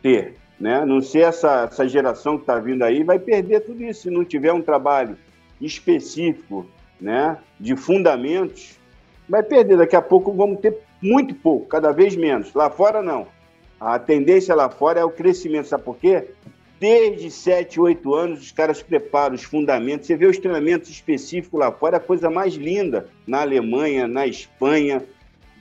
ter. Né? Não ser essa, essa geração que está vindo aí, vai perder tudo isso. Se não tiver um trabalho específico né, de fundamentos, vai perder. Daqui a pouco vamos ter muito pouco, cada vez menos. Lá fora, não. A tendência lá fora é o crescimento. Sabe por quê? Desde 7, 8 anos, os caras preparam os fundamentos. Você vê os treinamentos específicos lá fora, é a coisa mais linda. Na Alemanha, na Espanha,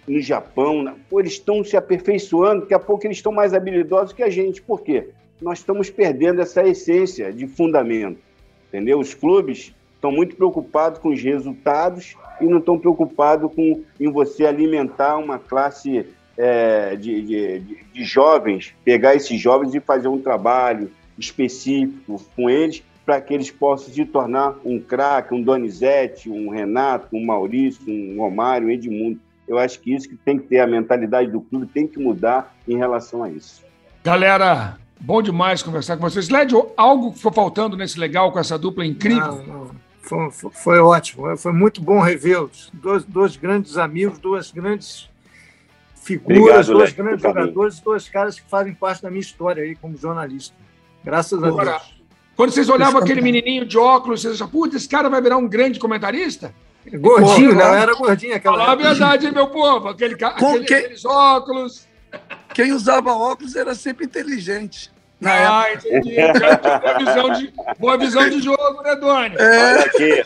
no Japão. Na... Pô, eles estão se aperfeiçoando, daqui a pouco eles estão mais habilidosos que a gente. Por quê? Nós estamos perdendo essa essência de fundamento. Entendeu? Os clubes estão muito preocupados com os resultados e não estão preocupados com em você alimentar uma classe é, de, de, de, jovens, pegar esses jovens e fazer um trabalho, específico com eles para que eles possam se tornar um craque, um Donizete, um Renato, um Maurício, um Romário, um Edmundo. Eu acho que isso que tem que ter a mentalidade do clube tem que mudar em relação a isso. Galera, bom demais conversar com vocês. Led, algo que foi faltando nesse legal com essa dupla incrível? Não, não. Foi, foi, foi, ótimo, foi muito bom revê-los. Dois, dois grandes amigos, duas grandes figuras, Obrigado, dois grandes jogadores, dois caras que fazem parte da minha história aí como jornalista. Graças a Deus. Quando vocês olhavam aquele menininho de óculos, vocês achavam, puta, esse cara vai virar um grande comentarista? Gordinho, né? Era gordinho aquela Fala a verdade, hein, meu povo? Aquele, aquele, que... Aqueles óculos. Quem usava óculos era sempre inteligente. ah, época. entendi. boa, visão de, boa visão de jogo, né, Doni? É. Olha aqui,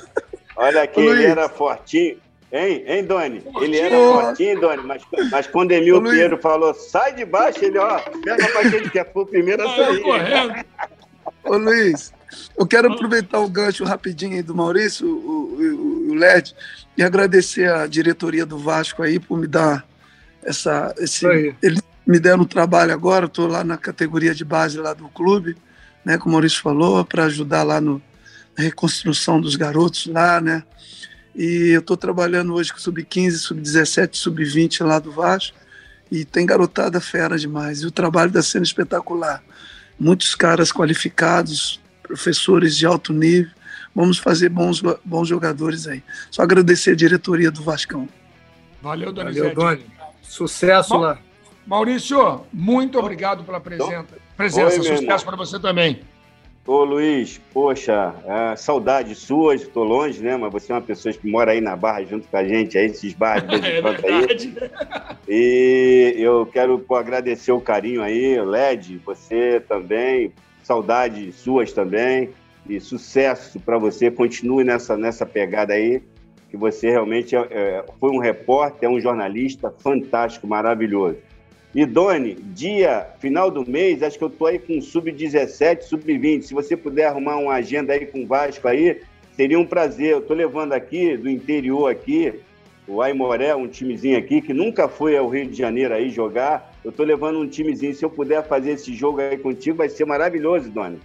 olha aqui, ele era fortinho. Hein, hein, Doni? Ele era fortinho, Doni, mas, mas quando Emil Pinheiro falou, sai de baixo, ele, ó, pega pra quem quer, foi o primeiro a sair. Correndo. Ô, Luiz, eu quero aproveitar o gancho rapidinho aí do Maurício, o, o, o LED, e agradecer a diretoria do Vasco aí por me dar essa. Esse, eles me deram um trabalho agora, estou lá na categoria de base lá do clube, né, como o Maurício falou, para ajudar lá no, na reconstrução dos garotos lá, né? E eu estou trabalhando hoje com sub-15, sub-17, sub-20 lá do Vasco. E tem garotada fera demais. E o trabalho está sendo espetacular. Muitos caras qualificados, professores de alto nível. Vamos fazer bons, bons jogadores aí. Só agradecer a diretoria do Vascão. Valeu, Donizete. Valeu, Doni. Sucesso Ma lá. Maurício, muito obrigado pela presença. presença. Oi, Sucesso para você também. Ô Luiz, poxa, é, saudades suas, estou longe, né? Mas você é uma pessoa que mora aí na Barra junto com a gente, aí, esses bares de vez em É quando aí. E eu quero pô, agradecer o carinho aí, Led, você também, saudades suas também, e sucesso para você, continue nessa, nessa pegada aí, que você realmente é, é, foi um repórter, é um jornalista fantástico, maravilhoso. E Doni, dia, final do mês, acho que eu tô aí com sub-17, sub-20. Se você puder arrumar uma agenda aí com o Vasco aí, seria um prazer. Eu tô levando aqui, do interior aqui, o Aimoré, um timezinho aqui, que nunca foi ao Rio de Janeiro aí jogar. Eu tô levando um timezinho. Se eu puder fazer esse jogo aí contigo, vai ser maravilhoso, Doni.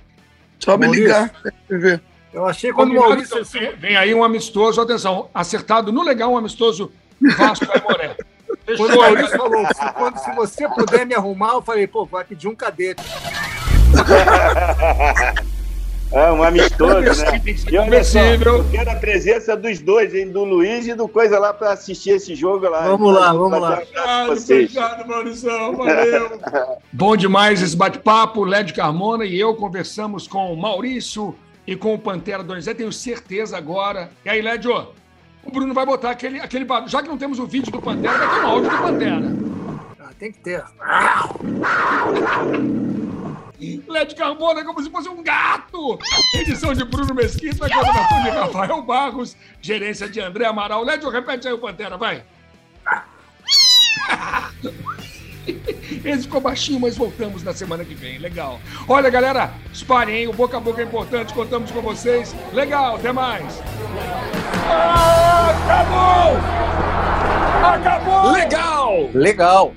Só me Maurício. ligar. Eu achei quando o Maurício. vem, aí um amistoso, atenção, acertado no legal, um amistoso Vasco. Quando o. Maurício falou, se, quando- se você puder me arrumar, eu falei, pô, vai pedir um cadete. É um amistoso, né? Ser E olha só, eu quero a presença dos dois, hein? Do Luiz e do Coisa lá para assistir esse jogo lá. Vamos lá, vamos lá. Obrigado, obrigado, Maurição. Valeu. Bom demais esse bate-papo. Led Carmona e eu conversamos com o Maurício e com o Pantera Donizete. Tenho certeza agora. E aí, ó, o Bruno vai botar aquele, aquele barulho. Já que não temos o vídeo do Pantera, vai ter um áudio do Pantera. Ah, tem que ter. Led Carmona como se fosse um gato. Edição de Bruno Mesquita, coordenação de Rafael Barros, gerência de André Amaral. Led, repete aí o Pantera, vai. Esse ficou baixinho, mas voltamos na semana que vem. Legal. Olha, galera, espalhem? O boca a boca é importante. Contamos com vocês. Legal, até mais. Ah, acabou! Acabou! Legal! Legal.